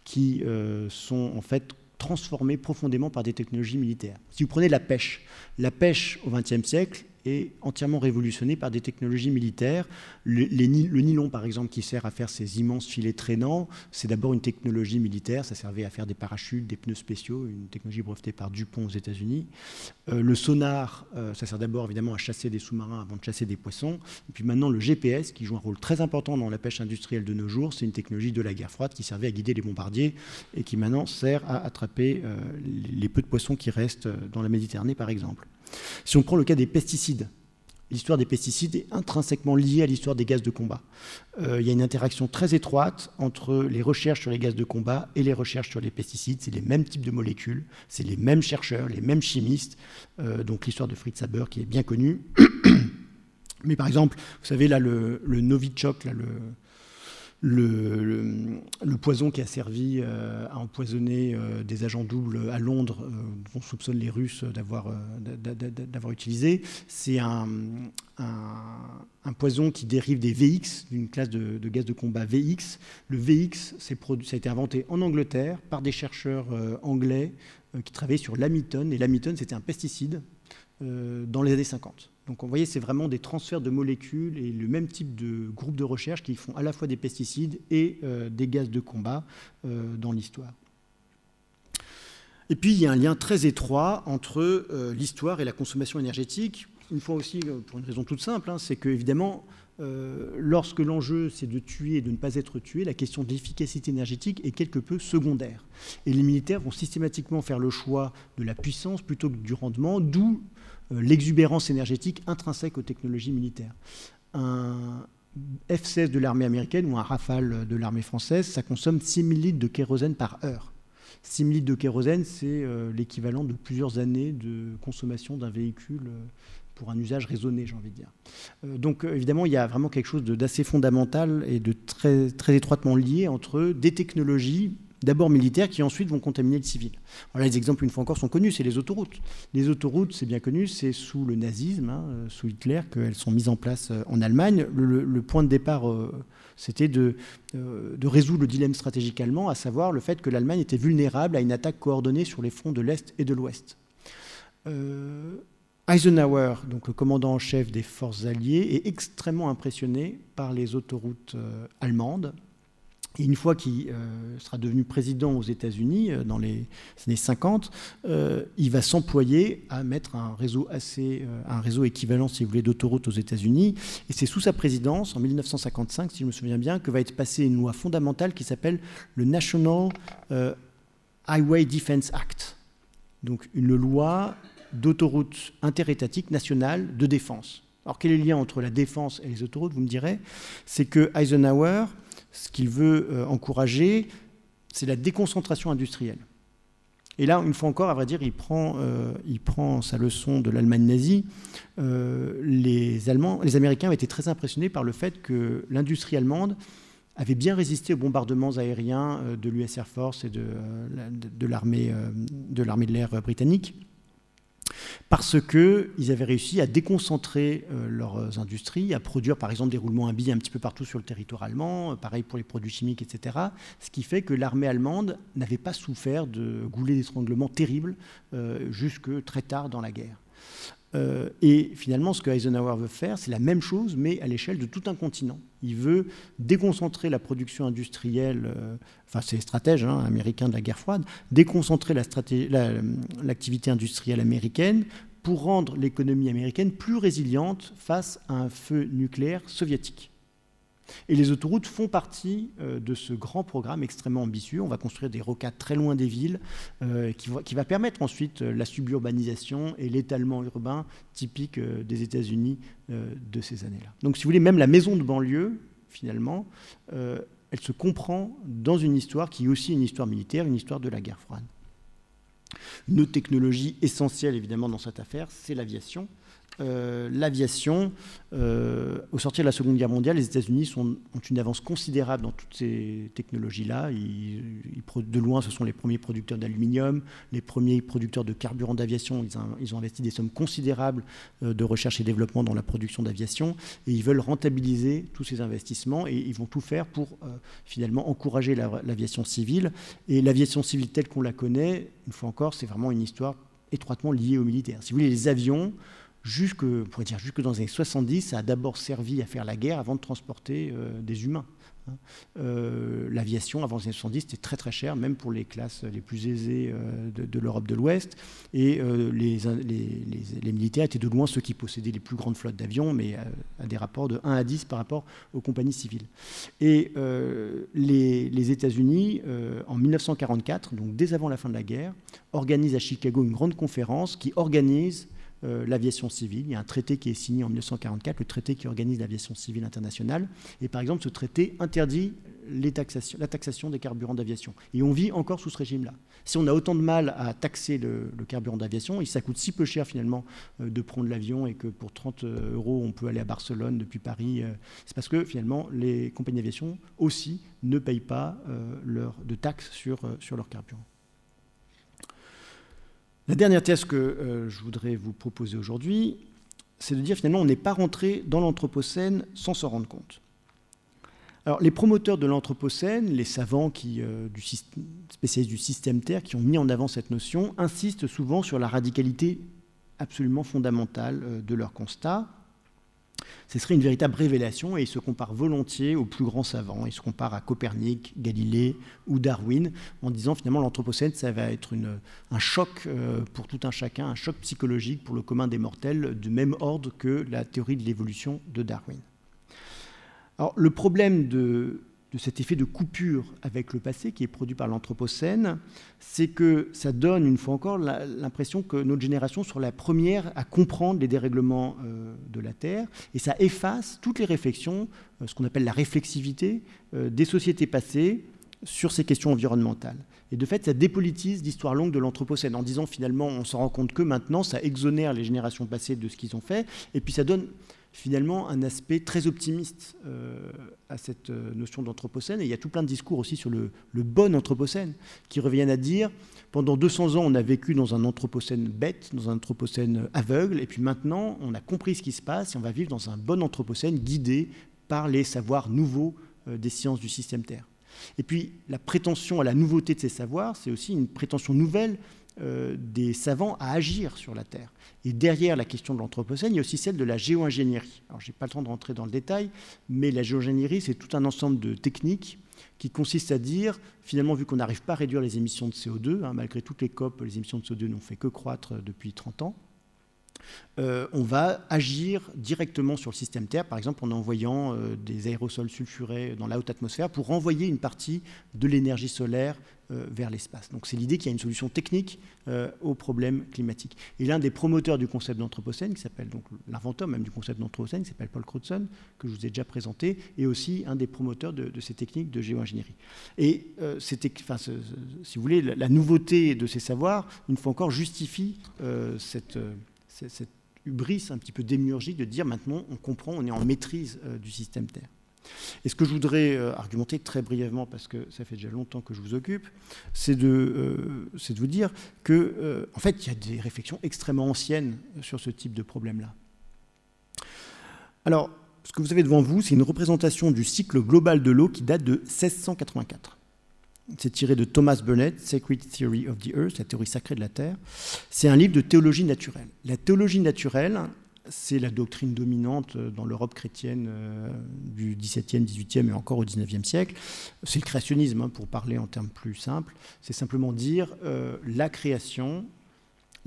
qui sont en fait transformées profondément par des technologies militaires. Si vous prenez la pêche, la pêche au XXe siècle, est entièrement révolutionné par des technologies militaires. Le, nylon, par exemple, qui sert à faire ces immenses filets traînants, c'est d'abord une technologie militaire. Ça servait à faire des parachutes, des pneus spéciaux, une technologie brevetée par Dupont aux États-Unis. Euh, le sonar, euh, ça sert d'abord évidemment à chasser des sous-marins avant de chasser des poissons. Et puis maintenant, le GPS, qui joue un rôle très important dans la pêche industrielle de nos jours, c'est une technologie de la guerre froide qui servait à guider les bombardiers et qui maintenant sert à attraper euh, les peu de poissons qui restent dans la Méditerranée, par exemple. Si on prend le cas des pesticides, l'histoire des pesticides est intrinsèquement liée à l'histoire des gaz de combat. Euh, il y a une interaction très étroite entre les recherches sur les gaz de combat et les recherches sur les pesticides. C'est les mêmes types de molécules, c'est les mêmes chercheurs, les mêmes chimistes. Euh, donc l'histoire de Fritz Haber qui est bien connue. Mais par exemple, vous savez là le, le Novichok, là, le, le, poison qui a servi euh, à empoisonner euh, des agents doubles à Londres, euh, on soupçonne les Russes d'avoir utilisé, c'est un, poison qui dérive des VX, d'une classe de, gaz de combat VX. Le VX, ça a été inventé en Angleterre par des chercheurs anglais qui travaillaient sur l'amitone, et l'amitone, c'était un pesticide dans les années 50. Donc, vous voyez, c'est vraiment des transferts de molécules et le même type de groupe de recherche qui font à la fois des pesticides et euh, des gaz de combat euh, dans l'histoire. Et puis, il y a un lien très étroit entre euh, l'histoire et la consommation énergétique. Une fois aussi, pour une raison toute simple, hein, c'est que, évidemment, lorsque l'enjeu c'est de tuer et de ne pas être tué, la question de l'efficacité énergétique est quelque peu secondaire. Et les militaires vont systématiquement faire le choix de la puissance plutôt que du rendement, d'où l'exubérance énergétique intrinsèque aux technologies militaires. Un F-16 de l'armée américaine ou un Rafale de l'armée française, ça consomme 6 000 litres de kérosène par heure. 6 000 litres de kérosène, c'est euh, l'équivalent de plusieurs années de consommation d'un véhicule euh, pour un usage raisonné, j'ai envie de dire. donc évidemment, il y a vraiment quelque chose d'assez fondamental et de très, très étroitement lié entre des technologies d'abord militaires qui ensuite vont contaminer le civil. Les exemples, une fois encore, sont connus, c'est les autoroutes. Les autoroutes, c'est bien connu, c'est sous le nazisme, hein, euh, sous Hitler, qu'elles sont mises en place euh, en Allemagne. Le, point de départ, euh, c'était de, de, résoudre le dilemme stratégique allemand, à savoir le fait que l'Allemagne était vulnérable à une attaque coordonnée sur les fronts de l'Est et de l'Ouest. Eisenhower, donc le commandant en chef des forces alliées, est extrêmement impressionné par les autoroutes allemandes, et une fois qu'il euh, sera devenu président aux États-Unis euh, dans les années 50, euh, il va s'employer à mettre un réseau assez, un réseau équivalent, si vous voulez, d'autoroutes aux États-Unis. Et c'est sous sa présidence, en 1955, si je me souviens bien, que va être passée une loi fondamentale qui s'appelle le National Highway Defense Act. Donc une loi d'autoroute interétatique nationale de défense. Alors quel est le lien entre la défense et les autoroutes, vous me direz? C'est que Eisenhower ce qu'il veut euh, encourager, c'est la déconcentration industrielle. Et là, une fois encore, à vrai dire, il prend, euh, sa leçon de l'Allemagne nazie. Euh, les, Allemands, les Américains avaient été très impressionnés par le fait que l'industrie allemande avait bien résisté aux bombardements aériens de l'US Air Force et de l'armée de l'air britannique parce qu'ils avaient réussi à déconcentrer euh, leurs industries, à produire par exemple des roulements à billes un petit peu partout sur le territoire allemand, euh, pareil pour les produits chimiques, etc. Ce qui fait que l'armée allemande n'avait pas souffert de goulets d'étranglement terribles euh, jusque très tard dans la guerre. Et finalement, ce que Eisenhower veut faire, c'est la même chose, mais à l'échelle de tout un continent. Il veut déconcentrer la production industrielle, euh, enfin c'est les stratèges hein, américains de la guerre froide, déconcentrer l'activité industrielle américaine pour rendre l'économie américaine plus résiliente face à un feu nucléaire soviétique. Et les autoroutes font partie euh, de ce grand programme extrêmement ambitieux. On va construire des rocades très loin des villes, euh, qui, va, permettre ensuite euh, la suburbanisation et l'étalement urbain typique des États-Unis de ces années-là. Donc, si vous voulez, même la maison de banlieue, finalement, elle se comprend dans une histoire qui est aussi une histoire militaire, une histoire de la guerre froide. Une autre technologie essentielle, évidemment, dans cette affaire, c'est l'aviation. Euh, l'aviation, euh, au sortir de la Seconde Guerre mondiale, les États-Unis ont une avance considérable dans toutes ces technologies-là. de loin, ce sont les premiers producteurs d'aluminium, les premiers producteurs de carburant d'aviation. Ils, ont investi des sommes considérables euh, de recherche et développement dans la production d'aviation et ils veulent rentabiliser tous ces investissements et ils vont tout faire pour finalement encourager l'aviation civile. Et l'aviation civile telle qu'on la connaît, une fois encore, c'est vraiment une histoire étroitement liée aux militaires. Si vous voulez, les avions, jusque, on dire, jusque dans les années 70, ça a d'abord servi à faire la guerre avant de transporter euh, des humains. Hein. Euh, l'aviation, avant les années 70, c'était très très cher, même pour les classes les plus aisées euh, de, l'Europe de l'Ouest. Et les, les, militaires étaient de loin ceux qui possédaient les plus grandes flottes d'avions, mais à, des rapports de 1 à 10 par rapport aux compagnies civiles. Et les, États-Unis, en 1944, donc dès avant la fin de la guerre, organisent à Chicago une grande conférence qui organise l'aviation civile. Il y a un traité qui est signé en 1944, le traité qui organise l'aviation civile internationale. Et par exemple, ce traité interdit la taxation des carburants d'aviation. Et on vit encore sous ce régime-là. Si on a autant de mal à taxer le, carburant d'aviation, et ça coûte si peu cher finalement de prendre l'avion et que pour 30 euros on peut aller à Barcelone depuis Paris, c'est parce que finalement les compagnies d'aviation aussi ne payent pas leur, de taxes sur, sur leur carburant. La dernière thèse que euh, je voudrais vous proposer aujourd'hui, c'est de dire finalement on n'est pas rentré dans l'Anthropocène sans s'en rendre compte. Alors les promoteurs de l'Anthropocène, les savants euh, spécialistes du système Terre qui ont mis en avant cette notion, insistent souvent sur la radicalité absolument fondamentale euh, de leur constat ce serait une véritable révélation et il se compare volontiers aux plus grands savants. Il se compare à Copernic, Galilée ou Darwin en disant finalement l'Anthropocène, ça va être un choc euh, pour tout un chacun, un choc psychologique pour le commun des mortels du même ordre que la théorie de l'évolution de Darwin. Alors le problème de, de cet effet de coupure avec le passé qui est produit par l'Anthropocène, c'est que ça donne une fois encore l'impression que notre génération soit la première à comprendre les dérèglements euh, de la Terre, et ça efface toutes les réflexions, euh, ce qu'on appelle la réflexivité euh, des sociétés passées sur ces questions environnementales. Et de fait, ça dépolitise l'histoire longue de l'Anthropocène en disant finalement, on s'en rend compte que maintenant, ça exonère les générations passées de ce qu'ils ont fait, et puis ça donne finalement un aspect très optimiste euh, à cette euh, notion d'anthropocène. Et il y a tout plein de discours aussi sur le, bon anthropocène qui reviennent à dire pendant 200 ans, on a vécu dans un anthropocène bête, dans un anthropocène aveugle, et puis maintenant, on a compris ce qui se passe et on va vivre dans un bon anthropocène guidé par les savoirs nouveaux euh, des sciences du système Terre. Et puis, la prétention à la nouveauté de ces savoirs, c'est aussi une prétention nouvelle des savants à agir sur la Terre. Et derrière la question de l'Anthropocène, il y a aussi celle de la géo-ingénierie. Alors, je n'ai pas le temps de rentrer dans le détail, mais la géo-ingénierie, c'est tout un ensemble de techniques qui consistent à dire, finalement, vu qu'on n'arrive pas à réduire les émissions de CO2, hein, malgré toutes les COP, les émissions de CO2 n'ont fait que croître depuis 30 ans, euh, on va agir directement sur le système Terre, par exemple en envoyant euh, des aérosols sulfurés dans la haute atmosphère pour renvoyer une partie de l'énergie solaire euh, vers l'espace. Donc c'est l'idée qu'il y a une solution technique aux problèmes climatiques. Et l'un des promoteurs du concept d'anthropocène, qui s'appelle donc l'inventeur même du concept d'anthropocène, qui s'appelle Paul Crutzen, que je vous ai déjà présenté, est aussi un des promoteurs de, ces techniques de géo-ingénierie. Et c'était, si vous voulez, la, nouveauté de ces savoirs, une fois encore, justifie cette cette hubris un petit peu démiurgique de dire maintenant on comprend, on est en maîtrise euh, du système Terre. Et ce que je voudrais euh, argumenter très brièvement, parce que ça fait déjà longtemps que je vous occupe, c'est de, euh, de, vous dire que, en fait, il y a des réflexions extrêmement anciennes sur ce type de problème-là. Alors, ce que vous avez devant vous, c'est une représentation du cycle global de l'eau qui date de 1684. C'est tiré de Thomas Burnett, Sacred Theory of the Earth, la théorie sacrée de la Terre. C'est un livre de théologie naturelle. La théologie naturelle, c'est la doctrine dominante dans l'Europe chrétienne euh, du XVIIe, XVIIIe et encore au XIXe siècle. C'est le créationnisme, hein, pour parler en termes plus simples. C'est simplement dire euh, la création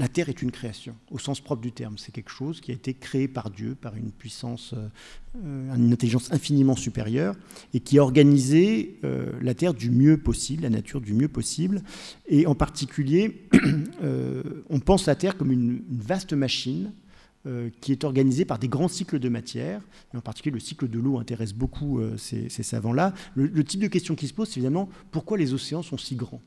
la Terre est une création, au sens propre du terme. C'est quelque chose qui a été créé par Dieu, par une puissance, euh, une intelligence infiniment supérieure, et qui a organisé euh, la Terre du mieux possible, la nature du mieux possible. Et en particulier, euh, on pense la Terre comme une, vaste machine qui est organisée par des grands cycles de matière. Et en particulier, le cycle de l'eau intéresse beaucoup ces, savants-là. Le, le, type de question qui se pose, c'est évidemment pourquoi les océans sont si grands?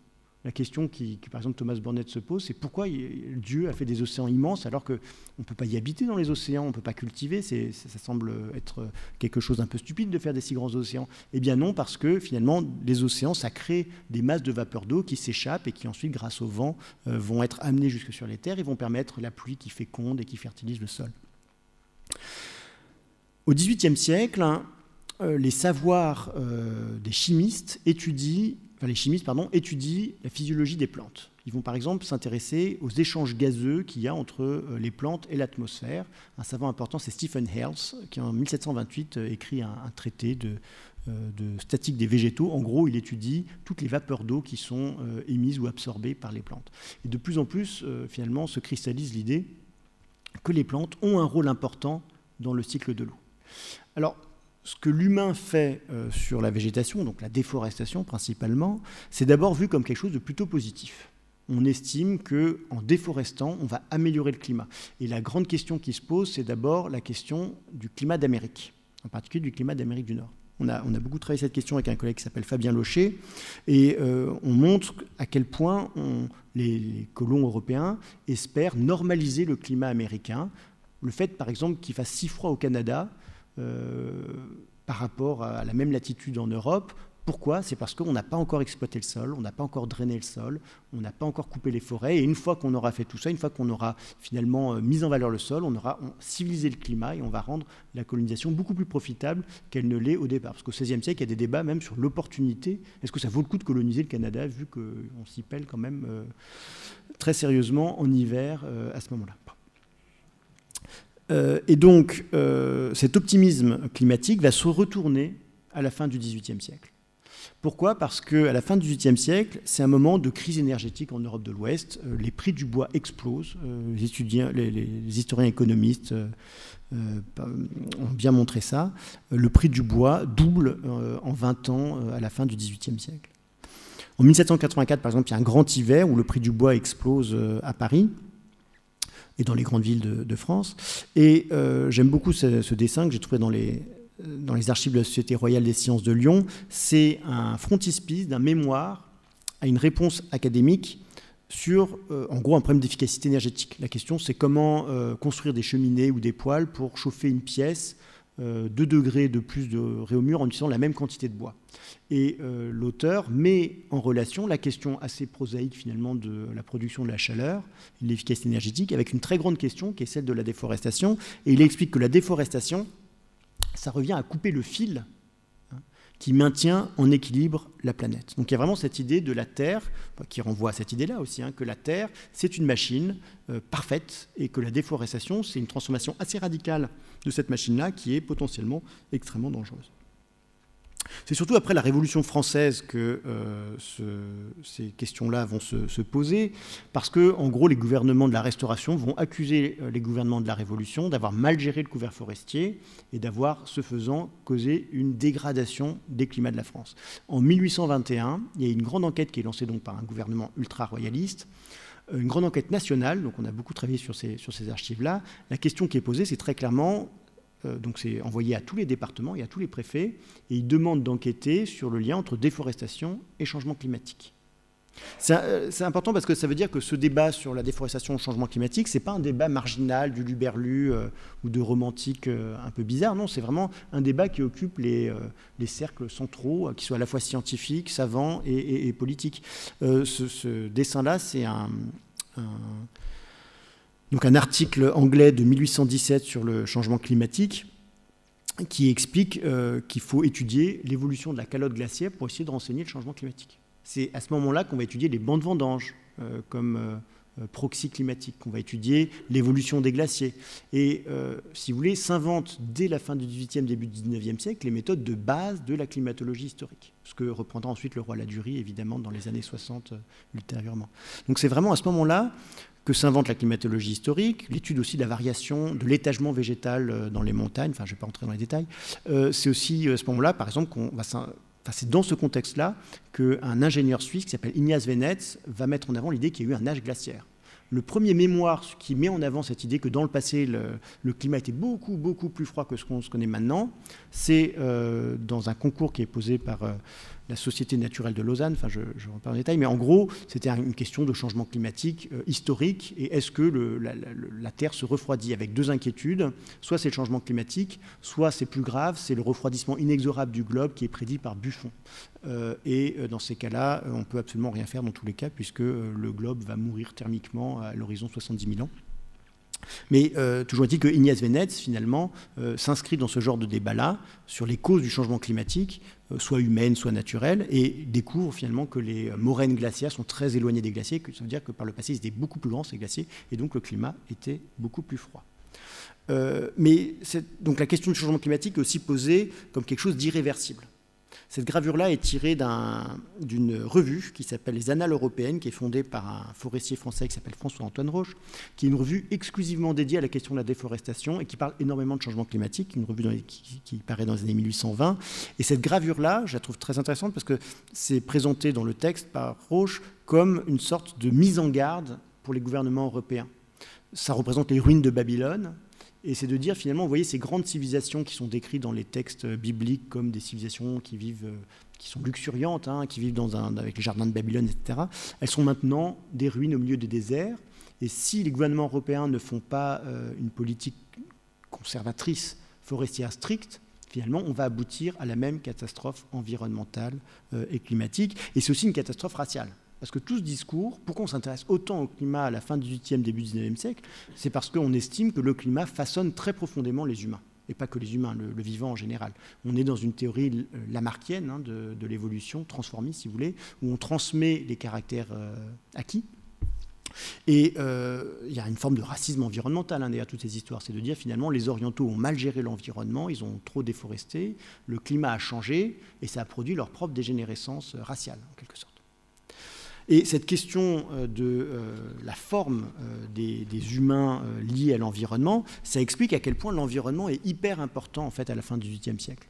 La question qui, par exemple, Thomas Burnett se pose, c'est pourquoi Dieu a fait des océans immenses alors qu'on ne peut pas y habiter dans les océans, on ne peut pas cultiver, ça, semble être quelque chose d'un peu stupide de faire des si grands océans. Eh bien non, parce que finalement, les océans, ça crée des masses de vapeur d'eau qui s'échappent et qui ensuite, grâce au vent, euh, vont être amenées jusque sur les terres et vont permettre la pluie qui féconde et qui fertilise le sol. Au XVIIIe siècle, hein, euh, les savoirs euh, des chimistes étudient les chimistes pardon, étudient la physiologie des plantes. Ils vont par exemple s'intéresser aux échanges gazeux qu'il y a entre euh, les plantes et l'atmosphère. Un savant important, c'est Stephen Hales, qui en 1728 euh, écrit un, traité de, euh, de, statique des végétaux. En gros, il étudie toutes les vapeurs d'eau qui sont émises ou absorbées par les plantes. Et de plus en plus, finalement, se cristallise l'idée que les plantes ont un rôle important dans le cycle de l'eau. Alors, ce que l'humain fait euh, sur la végétation, donc la déforestation principalement, c'est d'abord vu comme quelque chose de plutôt positif. on estime qu'en déforestant, on va améliorer le climat. Et la grande question qui se pose, c'est d'abord la question du climat d'Amérique, en particulier du climat d'Amérique du Nord. On a, beaucoup travaillé cette question avec un collègue qui s'appelle Fabien Locher, et euh, on montre à quel point les, colons européens espèrent normaliser le climat américain. Le fait, par exemple, qu'il fasse si froid au Canada par rapport à la même latitude en Europe, pourquoi? C'est parce qu'on n'a pas encore exploité le sol, on n'a pas encore drainé le sol, on n'a pas encore coupé les forêts. Et une fois qu'on aura fait tout ça, une fois qu'on aura finalement euh, mis en valeur le sol, on aura civilisé le climat et on va rendre la colonisation beaucoup plus profitable qu'elle ne l'est au départ. Parce qu'au XVIe siècle, il y a des débats même sur l'opportunité. Est-ce que ça vaut le coup de coloniser le Canada, vu qu'on s'y pèle quand même euh, très sérieusement en hiver euh, à ce moment-là? Et donc, cet optimisme climatique va se retourner à la fin du XVIIIe siècle. Pourquoi? Parce qu'à la fin du XVIIIe siècle, c'est un moment de crise énergétique en Europe de l'Ouest. Euh, les prix du bois explosent. Euh, les, historiens économistes euh, ont bien montré ça. Le prix du bois double en 20 ans à la fin du XVIIIe siècle. En 1784, par exemple, il y a un grand hiver où le prix du bois explose à Paris et dans les grandes villes de, France. Et j'aime beaucoup ce dessin que j'ai trouvé dans les, dans les archives de la Société royale des sciences de Lyon, c'est un frontispice d'un mémoire à une réponse académique sur, euh, en gros, un problème d'efficacité énergétique. La question, c'est comment euh, construire des cheminées ou des poêles pour chauffer une pièce euh, 2 degrés de plus de réaumur en utilisant la même quantité de bois. Et euh, l'auteur met en relation la question assez prosaïque finalement de la production de la chaleur, de l'efficacité énergétique, avec une très grande question qui est celle de la déforestation. Et il explique que la déforestation, ça revient à couper le fil qui maintient en équilibre la planète. Donc il y a vraiment cette idée de la Terre, qui renvoie à cette idée-là aussi, hein, que la Terre, c'est une machine euh, parfaite et que la déforestation, c'est une transformation assez radicale de cette machine-là qui est potentiellement extrêmement dangereuse. C'est surtout après la Révolution française que euh, ces questions-là vont se, poser, parce que, en gros, les gouvernements de la Restauration vont accuser euh, les gouvernements de la Révolution d'avoir mal géré le couvert forestier et d'avoir, ce faisant, causé une dégradation des climats de la France. En 1821, il y a une grande enquête qui est lancée donc par un gouvernement ultra-royaliste, euh, une grande enquête nationale, donc on a beaucoup travaillé sur ces, archives-là. La question qui est posée, c'est très clairement donc c'est envoyé à tous les départements et à tous les préfets, et ils demandent d'enquêter sur le lien entre déforestation et changement climatique. Euh, c'est important parce que ça veut dire que ce débat sur la déforestation et le changement climatique, ce n'est pas un débat marginal du luberlu euh, ou de romantique un peu bizarre. Non, c'est vraiment un débat qui occupe les, cercles centraux, qui soient à la fois scientifiques, savants et, politiques. Ce, dessin-là, c'est un donc un article anglais de 1817 sur le changement climatique qui explique euh, qu'il faut étudier l'évolution de la calotte glaciaire pour essayer de renseigner le changement climatique. C'est à ce moment-là qu'on va étudier les bancs de vendange euh, comme euh, proxy climatique, qu'on va étudier l'évolution des glaciers. Et si vous voulez, s'inventent dès la fin du XVIIIe, début du XIXe siècle les méthodes de base de la climatologie historique, ce que reprendra ensuite le roi Ladurie, évidemment, dans les années 60 ultérieurement. Donc c'est vraiment à ce moment-là que s'invente la climatologie historique, l'étude aussi de la variation de l'étagement végétal euh, dans les montagnes, enfin je ne vais pas entrer dans les détails, euh, c'est aussi euh, à ce moment-là, par exemple, c'est dans ce contexte-là qu'un ingénieur suisse qui s'appelle Ignace Venetz va mettre en avant l'idée qu'il y a eu un âge glaciaire. Le premier mémoire qui met en avant cette idée que dans le passé, le, climat était beaucoup, beaucoup plus froid que ce qu'on se connaît maintenant, c'est dans un concours qui est posé par la Société naturelle de Lausanne, enfin je, je rentre pas en détail, mais en gros, c'était une question de changement climatique euh, historique, et est-ce que la, Terre se refroidit avec deux inquiétudes, soit c'est le changement climatique, soit c'est plus grave, c'est le refroidissement inexorable du globe qui est prédit par Buffon. Euh, et euh, dans ces cas-là, on peut absolument rien faire dans tous les cas, puisque le globe va mourir thermiquement à l'horizon 70 000 ans. Mais toujours est-il que Ignace Venetz, finalement, s'inscrit dans ce genre de débat-là sur les causes du changement climatique, soit humaines, soit naturelles, et découvre finalement que les moraines glaciaires sont très éloignées des glaciers, ça veut dire que par le passé, ils étaient beaucoup plus grands, ces glaciers, et donc le climat était beaucoup plus froid. mais donc la question du changement climatique est aussi posée comme quelque chose d'irréversible. Cette gravure-là est tirée d'une revue qui s'appelle Les Annales européennes, qui est fondée par un forestier français qui s'appelle François-Antoine Roche, qui est une revue exclusivement dédiée à la question de la déforestation et qui parle énormément de changement climatique, une revue qui, qui, paraît dans les années 1820. Et cette gravure-là, je la trouve très intéressante parce que c'est présenté dans le texte par Roche comme une sorte de mise en garde pour les gouvernements européens. Ça représente les ruines de Babylone, et c'est de dire finalement, vous voyez ces grandes civilisations qui sont décrites dans les textes bibliques comme des civilisations qui vivent, euh, qui sont luxuriantes, hein, qui vivent avec les jardins de Babylone, etc. Elles sont maintenant des ruines au milieu des déserts. Et si les gouvernements européens ne font pas euh, une politique conservatrice forestière stricte, finalement, on va aboutir à la même catastrophe environnementale euh, et climatique. Et c'est aussi une catastrophe raciale. Parce que tout ce discours, pourquoi on s'intéresse autant au climat à la fin du 18e, début du 19e siècle C'est parce qu'on estime que le climat façonne très profondément les humains, et pas que les humains, le, vivant en général. On est dans une théorie euh, lamarckienne hein, de, l'évolution, transformiste si vous voulez, où on transmet les caractères euh, acquis. Et euh, il y a une forme de racisme environnemental hein, derrière toutes ces histoires. C'est de dire finalement les Orientaux ont mal géré l'environnement, ils ont trop déforesté, le climat a changé et ça a produit leur propre dégénérescence raciale en quelque sorte. Et cette question euh, de euh, la forme euh, des, humains liés à l'environnement, ça explique à quel point l'environnement est hyper important en fait à la fin du XVIIIe siècle.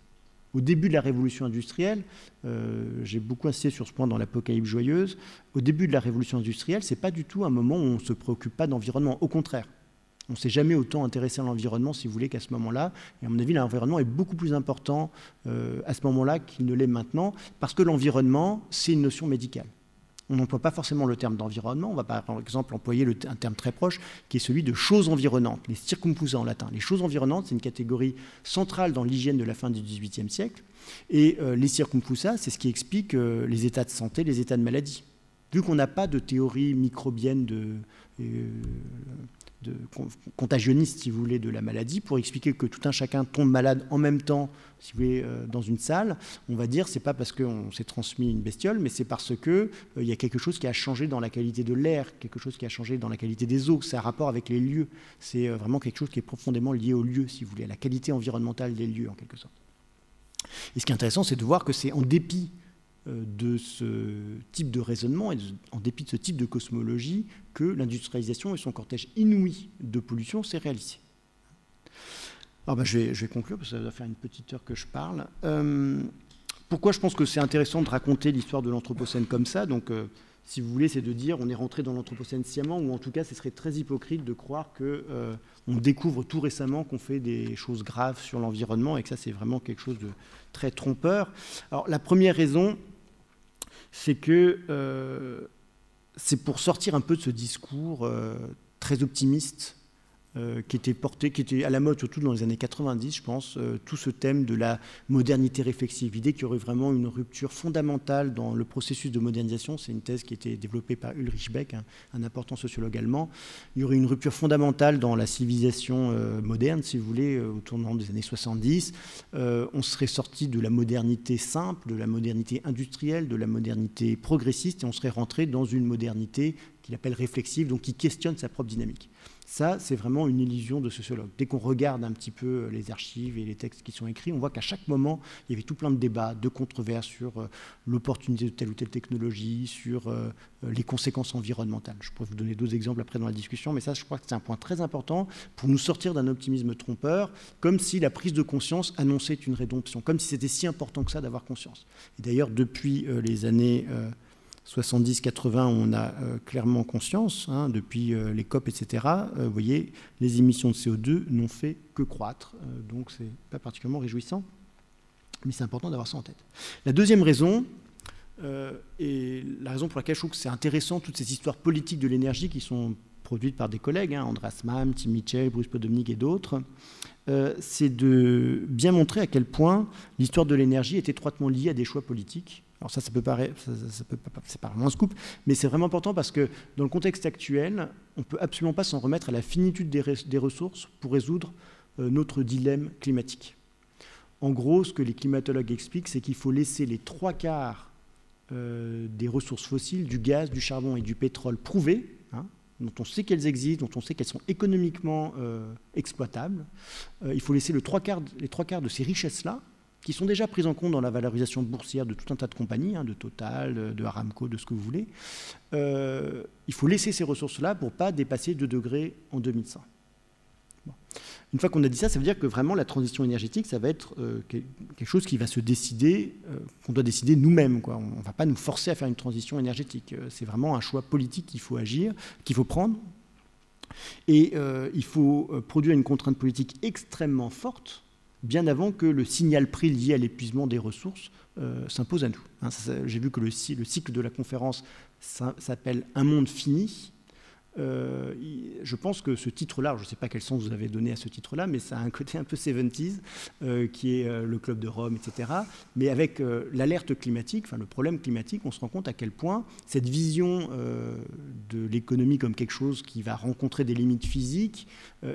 Au début de la révolution industrielle, j'ai beaucoup insisté sur ce point dans l'Apocalypse joyeuse, au début de la révolution industrielle, ce n'est pas du tout un moment où on ne se préoccupe pas d'environnement. Au contraire, on ne s'est jamais autant intéressé à l'environnement, si vous voulez, qu'à ce moment-là. Et à mon avis, l'environnement est beaucoup plus important à ce moment-là qu'il ne l'est maintenant, parce que l'environnement, c'est une notion médicale on n'emploie pas forcément le terme d'environnement, on va par exemple employer un terme très proche qui est celui de choses environnantes, les circumposa en latin. Les choses environnantes, c'est une catégorie centrale dans l'hygiène de la fin du XVIIIe siècle. Et euh, les circumposa, c'est ce qui explique euh, les états de santé, les états de maladie. Vu qu'on n'a pas de théorie microbienne de, euh, contagionniste, si vous voulez, de la maladie, pour expliquer que tout un chacun tombe malade en même temps, si vous voulez, euh, dans une salle, on va dire c'est pas parce qu'on s'est transmis une bestiole, mais c'est parce que euh, il y a quelque chose qui a changé dans la qualité de l'air, quelque chose qui a changé dans la qualité des eaux. C'est un rapport avec les lieux. C'est euh, vraiment quelque chose qui est profondément lié aux lieux, si vous voulez, à la qualité environnementale des lieux, en quelque sorte. Et ce qui est intéressant, c'est de voir que c'est en dépit de ce type de raisonnement et en dépit de ce type de cosmologie que l'industrialisation et son cortège inouï de pollution s'est réalisé. Alors ben, je, vais, conclure parce que ça va faire une petite heure que je parle. Euh, pourquoi je pense que c'est intéressant de raconter l'histoire de l'Anthropocène comme ça? Donc, euh, si vous voulez, c'est de dire on est rentré dans l'Anthropocène sciemment, ou en tout cas, ce serait très hypocrite de croire que on découvre tout récemment qu'on fait des choses graves sur l'environnement et que ça, c'est vraiment quelque chose de très trompeur. Alors, la première raison, c'est que euh, c'est pour sortir un peu de ce discours euh, très optimiste euh, qui était porté, qui était à la mode surtout dans les années 90, je pense, euh, tout ce thème de la modernité réflexive, l'idée qu'il y aurait vraiment une rupture fondamentale dans le processus de modernisation. C'est une thèse qui a été développée par Ulrich Beck, un, important sociologue allemand. Il y aurait une rupture fondamentale dans la civilisation euh, moderne, si vous voulez, au tournant des années 70. on serait sorti de la modernité simple, de la modernité industrielle, de la modernité progressiste, et on serait rentré dans une modernité qu'il appelle réflexive, donc qui questionne sa propre dynamique. Ça, c'est vraiment une illusion de sociologue. Dès qu'on regarde un petit peu euh, les archives et les textes qui sont écrits, on voit qu'à chaque moment, il y avait tout plein de débats, de controverses sur euh, l'opportunité de telle ou telle technologie, sur euh, les conséquences environnementales. Je pourrais vous donner d'autres exemples après dans la discussion, mais ça, je crois que c'est un point très important pour nous sortir d'un optimisme trompeur, comme si la prise de conscience annonçait une rédemption, comme si c'était si important que ça d'avoir conscience. Et d'ailleurs, depuis les années 70-80, on a euh, clairement conscience, hein, depuis euh, les COP, etc., euh, vous voyez, les émissions de CO2 n'ont fait que croître, donc c'est pas particulièrement réjouissant, mais c'est important d'avoir ça en tête. La deuxième raison, et la raison pour laquelle je trouve que c'est intéressant, toutes ces histoires politiques de l'énergie qui sont produites par des collègues, hein, Andras Mam, Tim Mitchell, Bruce Podomnik et d'autres, c'est de bien montrer à quel point l'histoire de l'énergie est étroitement liée à des choix politiques alors ça, ça peut paraître, ça, c'est pas vraiment un scoop, mais c'est vraiment important parce que dans le contexte actuel, on ne peut absolument pas s'en remettre à la finitude des, ressources pour résoudre euh, notre dilemme climatique. En gros, ce que les climatologues expliquent, c'est qu'il faut laisser les trois quarts euh, des ressources fossiles, du gaz, du charbon et du pétrole prouvées, hein, dont on sait qu'elles existent, dont on sait qu'elles sont économiquement euh, exploitables. il faut laisser les trois quarts de ces richesses-là qui sont déjà prises en compte dans la valorisation boursière de tout un tas de compagnies, hein, de Total, de Aramco, de ce que vous voulez. Euh, il faut laisser ces ressources-là pour ne pas dépasser 2 degrés en 2100. Une fois qu'on a dit ça, ça veut dire que vraiment la transition énergétique, ça va être euh, quelque chose qui va se décider, euh, qu'on doit décider nous-mêmes. On ne va pas nous forcer à faire une transition énergétique. C'est vraiment un choix politique qu'il faut agir, qu'il faut prendre. Et il faut produire une contrainte politique extrêmement forte bien avant que le signal prix lié à l'épuisement des ressources euh, s'impose à nous. Hein, j'ai vu que le, le, cycle de la conférence s'appelle Un monde fini. Euh, je pense que ce titre-là, je ne sais pas quel sens vous avez donné à ce titre-là, mais ça a un côté un peu 70s, euh, qui est euh, le Club de Rome, etc. Mais avec l'alerte climatique, enfin le problème climatique, on se rend compte à quel point cette vision de l'économie comme quelque chose qui va rencontrer des limites physiques,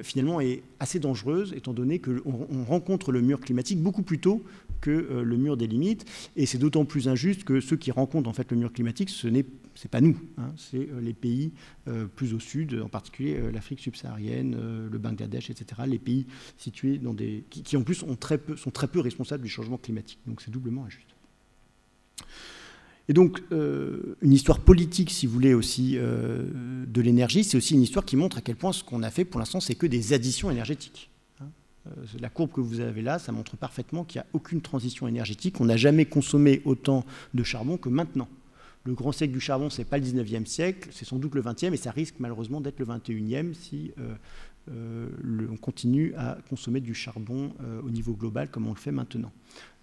finalement est assez dangereuse, étant donné qu'on rencontre le mur climatique beaucoup plus tôt que le mur des limites. Et c'est d'autant plus injuste que ceux qui rencontrent en fait le mur climatique, ce n'est c'est pas nous, hein, c'est euh, les pays euh, plus au sud, en particulier euh, l'Afrique subsaharienne, le Bangladesh, etc. Les pays situés dans des qui, en plus sont très peu responsables du changement climatique. Donc c'est doublement injuste. Et donc, une histoire politique, si vous voulez, aussi de l'énergie, c'est aussi une histoire qui montre à quel point ce qu'on a fait pour l'instant, c'est que des additions énergétiques. Hein. La courbe que vous avez là, ça montre parfaitement qu'il n'y a aucune transition énergétique. On n'a jamais consommé autant de charbon que maintenant. Le grand siècle du charbon, ce n'est pas le 19e siècle, c'est sans doute le 20e, et ça risque malheureusement d'être le 21e si euh, euh, on continue à consommer du charbon euh, au niveau global comme on le fait maintenant.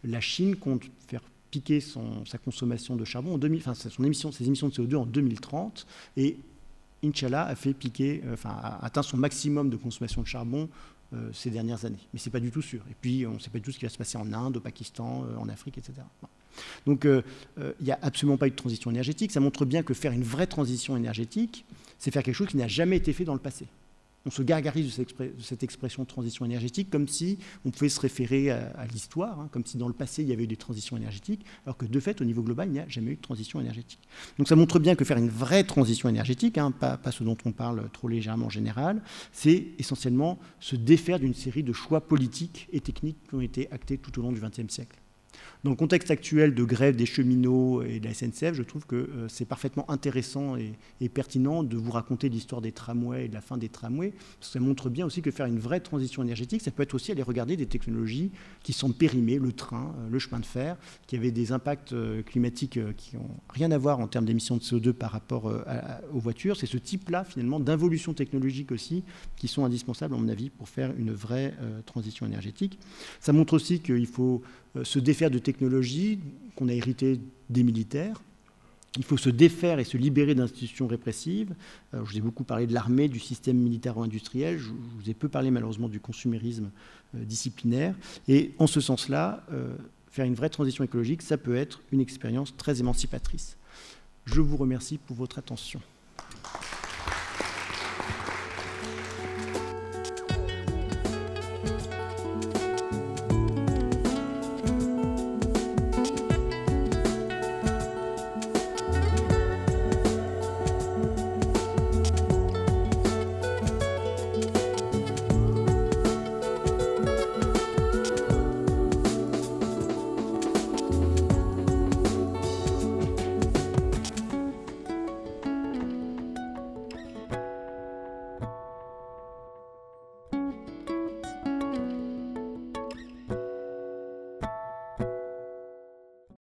La Chine compte faire piquer sa consommation de charbon, en 2000, enfin, ses émissions de CO2 en 2030, et Inch'Allah a fait piquer, atteint son maximum de consommation de charbon ces dernières années. Mais ce n'est pas du tout sûr. Et puis, on ne sait pas du tout ce qui va se passer en Inde, au Pakistan, en Afrique, etc. Donc euh, euh, il n'y a absolument pas eu de transition énergétique. Ça montre bien que faire une vraie transition énergétique, c'est faire quelque chose qui n'a jamais été fait dans le passé. On se gargarise de cette expression transition énergétique comme si on pouvait se référer à, l'histoire, hein, comme si dans le passé il y avait eu des transitions énergétiques, alors que de fait, au niveau global, il n'y a jamais eu de transition énergétique. Donc ça montre bien que faire une vraie transition énergétique, hein, pas, pas, ce dont on parle trop légèrement en général, c'est essentiellement se défaire d'une série de choix politiques et techniques qui ont été actés tout au long du XXe siècle. Dans le contexte actuel de grève des cheminots et de la SNCF, je trouve que euh, c'est parfaitement intéressant et, pertinent de vous raconter l'histoire des tramways et de la fin des tramways, ça montre bien aussi que faire une vraie transition énergétique, ça peut être aussi aller regarder des technologies qui sont périmées, le train, euh, le chemin de fer, qui avaient des impacts euh, climatiques qui n'ont rien à voir en termes d'émissions de CO2 par rapport aux voitures. C'est ce type-là, finalement, d'involution technologique aussi, qui sont indispensables, à mon avis, pour faire une vraie transition énergétique. Ça montre aussi qu'il faut se défaire de technologies qu'on a héritées des militaires. Il faut se défaire et se libérer d'institutions répressives. je vous ai beaucoup parlé de l'armée, du système militaro-industriel. Je, vous ai peu parlé malheureusement du consumérisme euh, disciplinaire. Et en ce sens-là, euh, faire une vraie transition écologique, ça peut être une expérience très émancipatrice. Je vous remercie pour votre attention.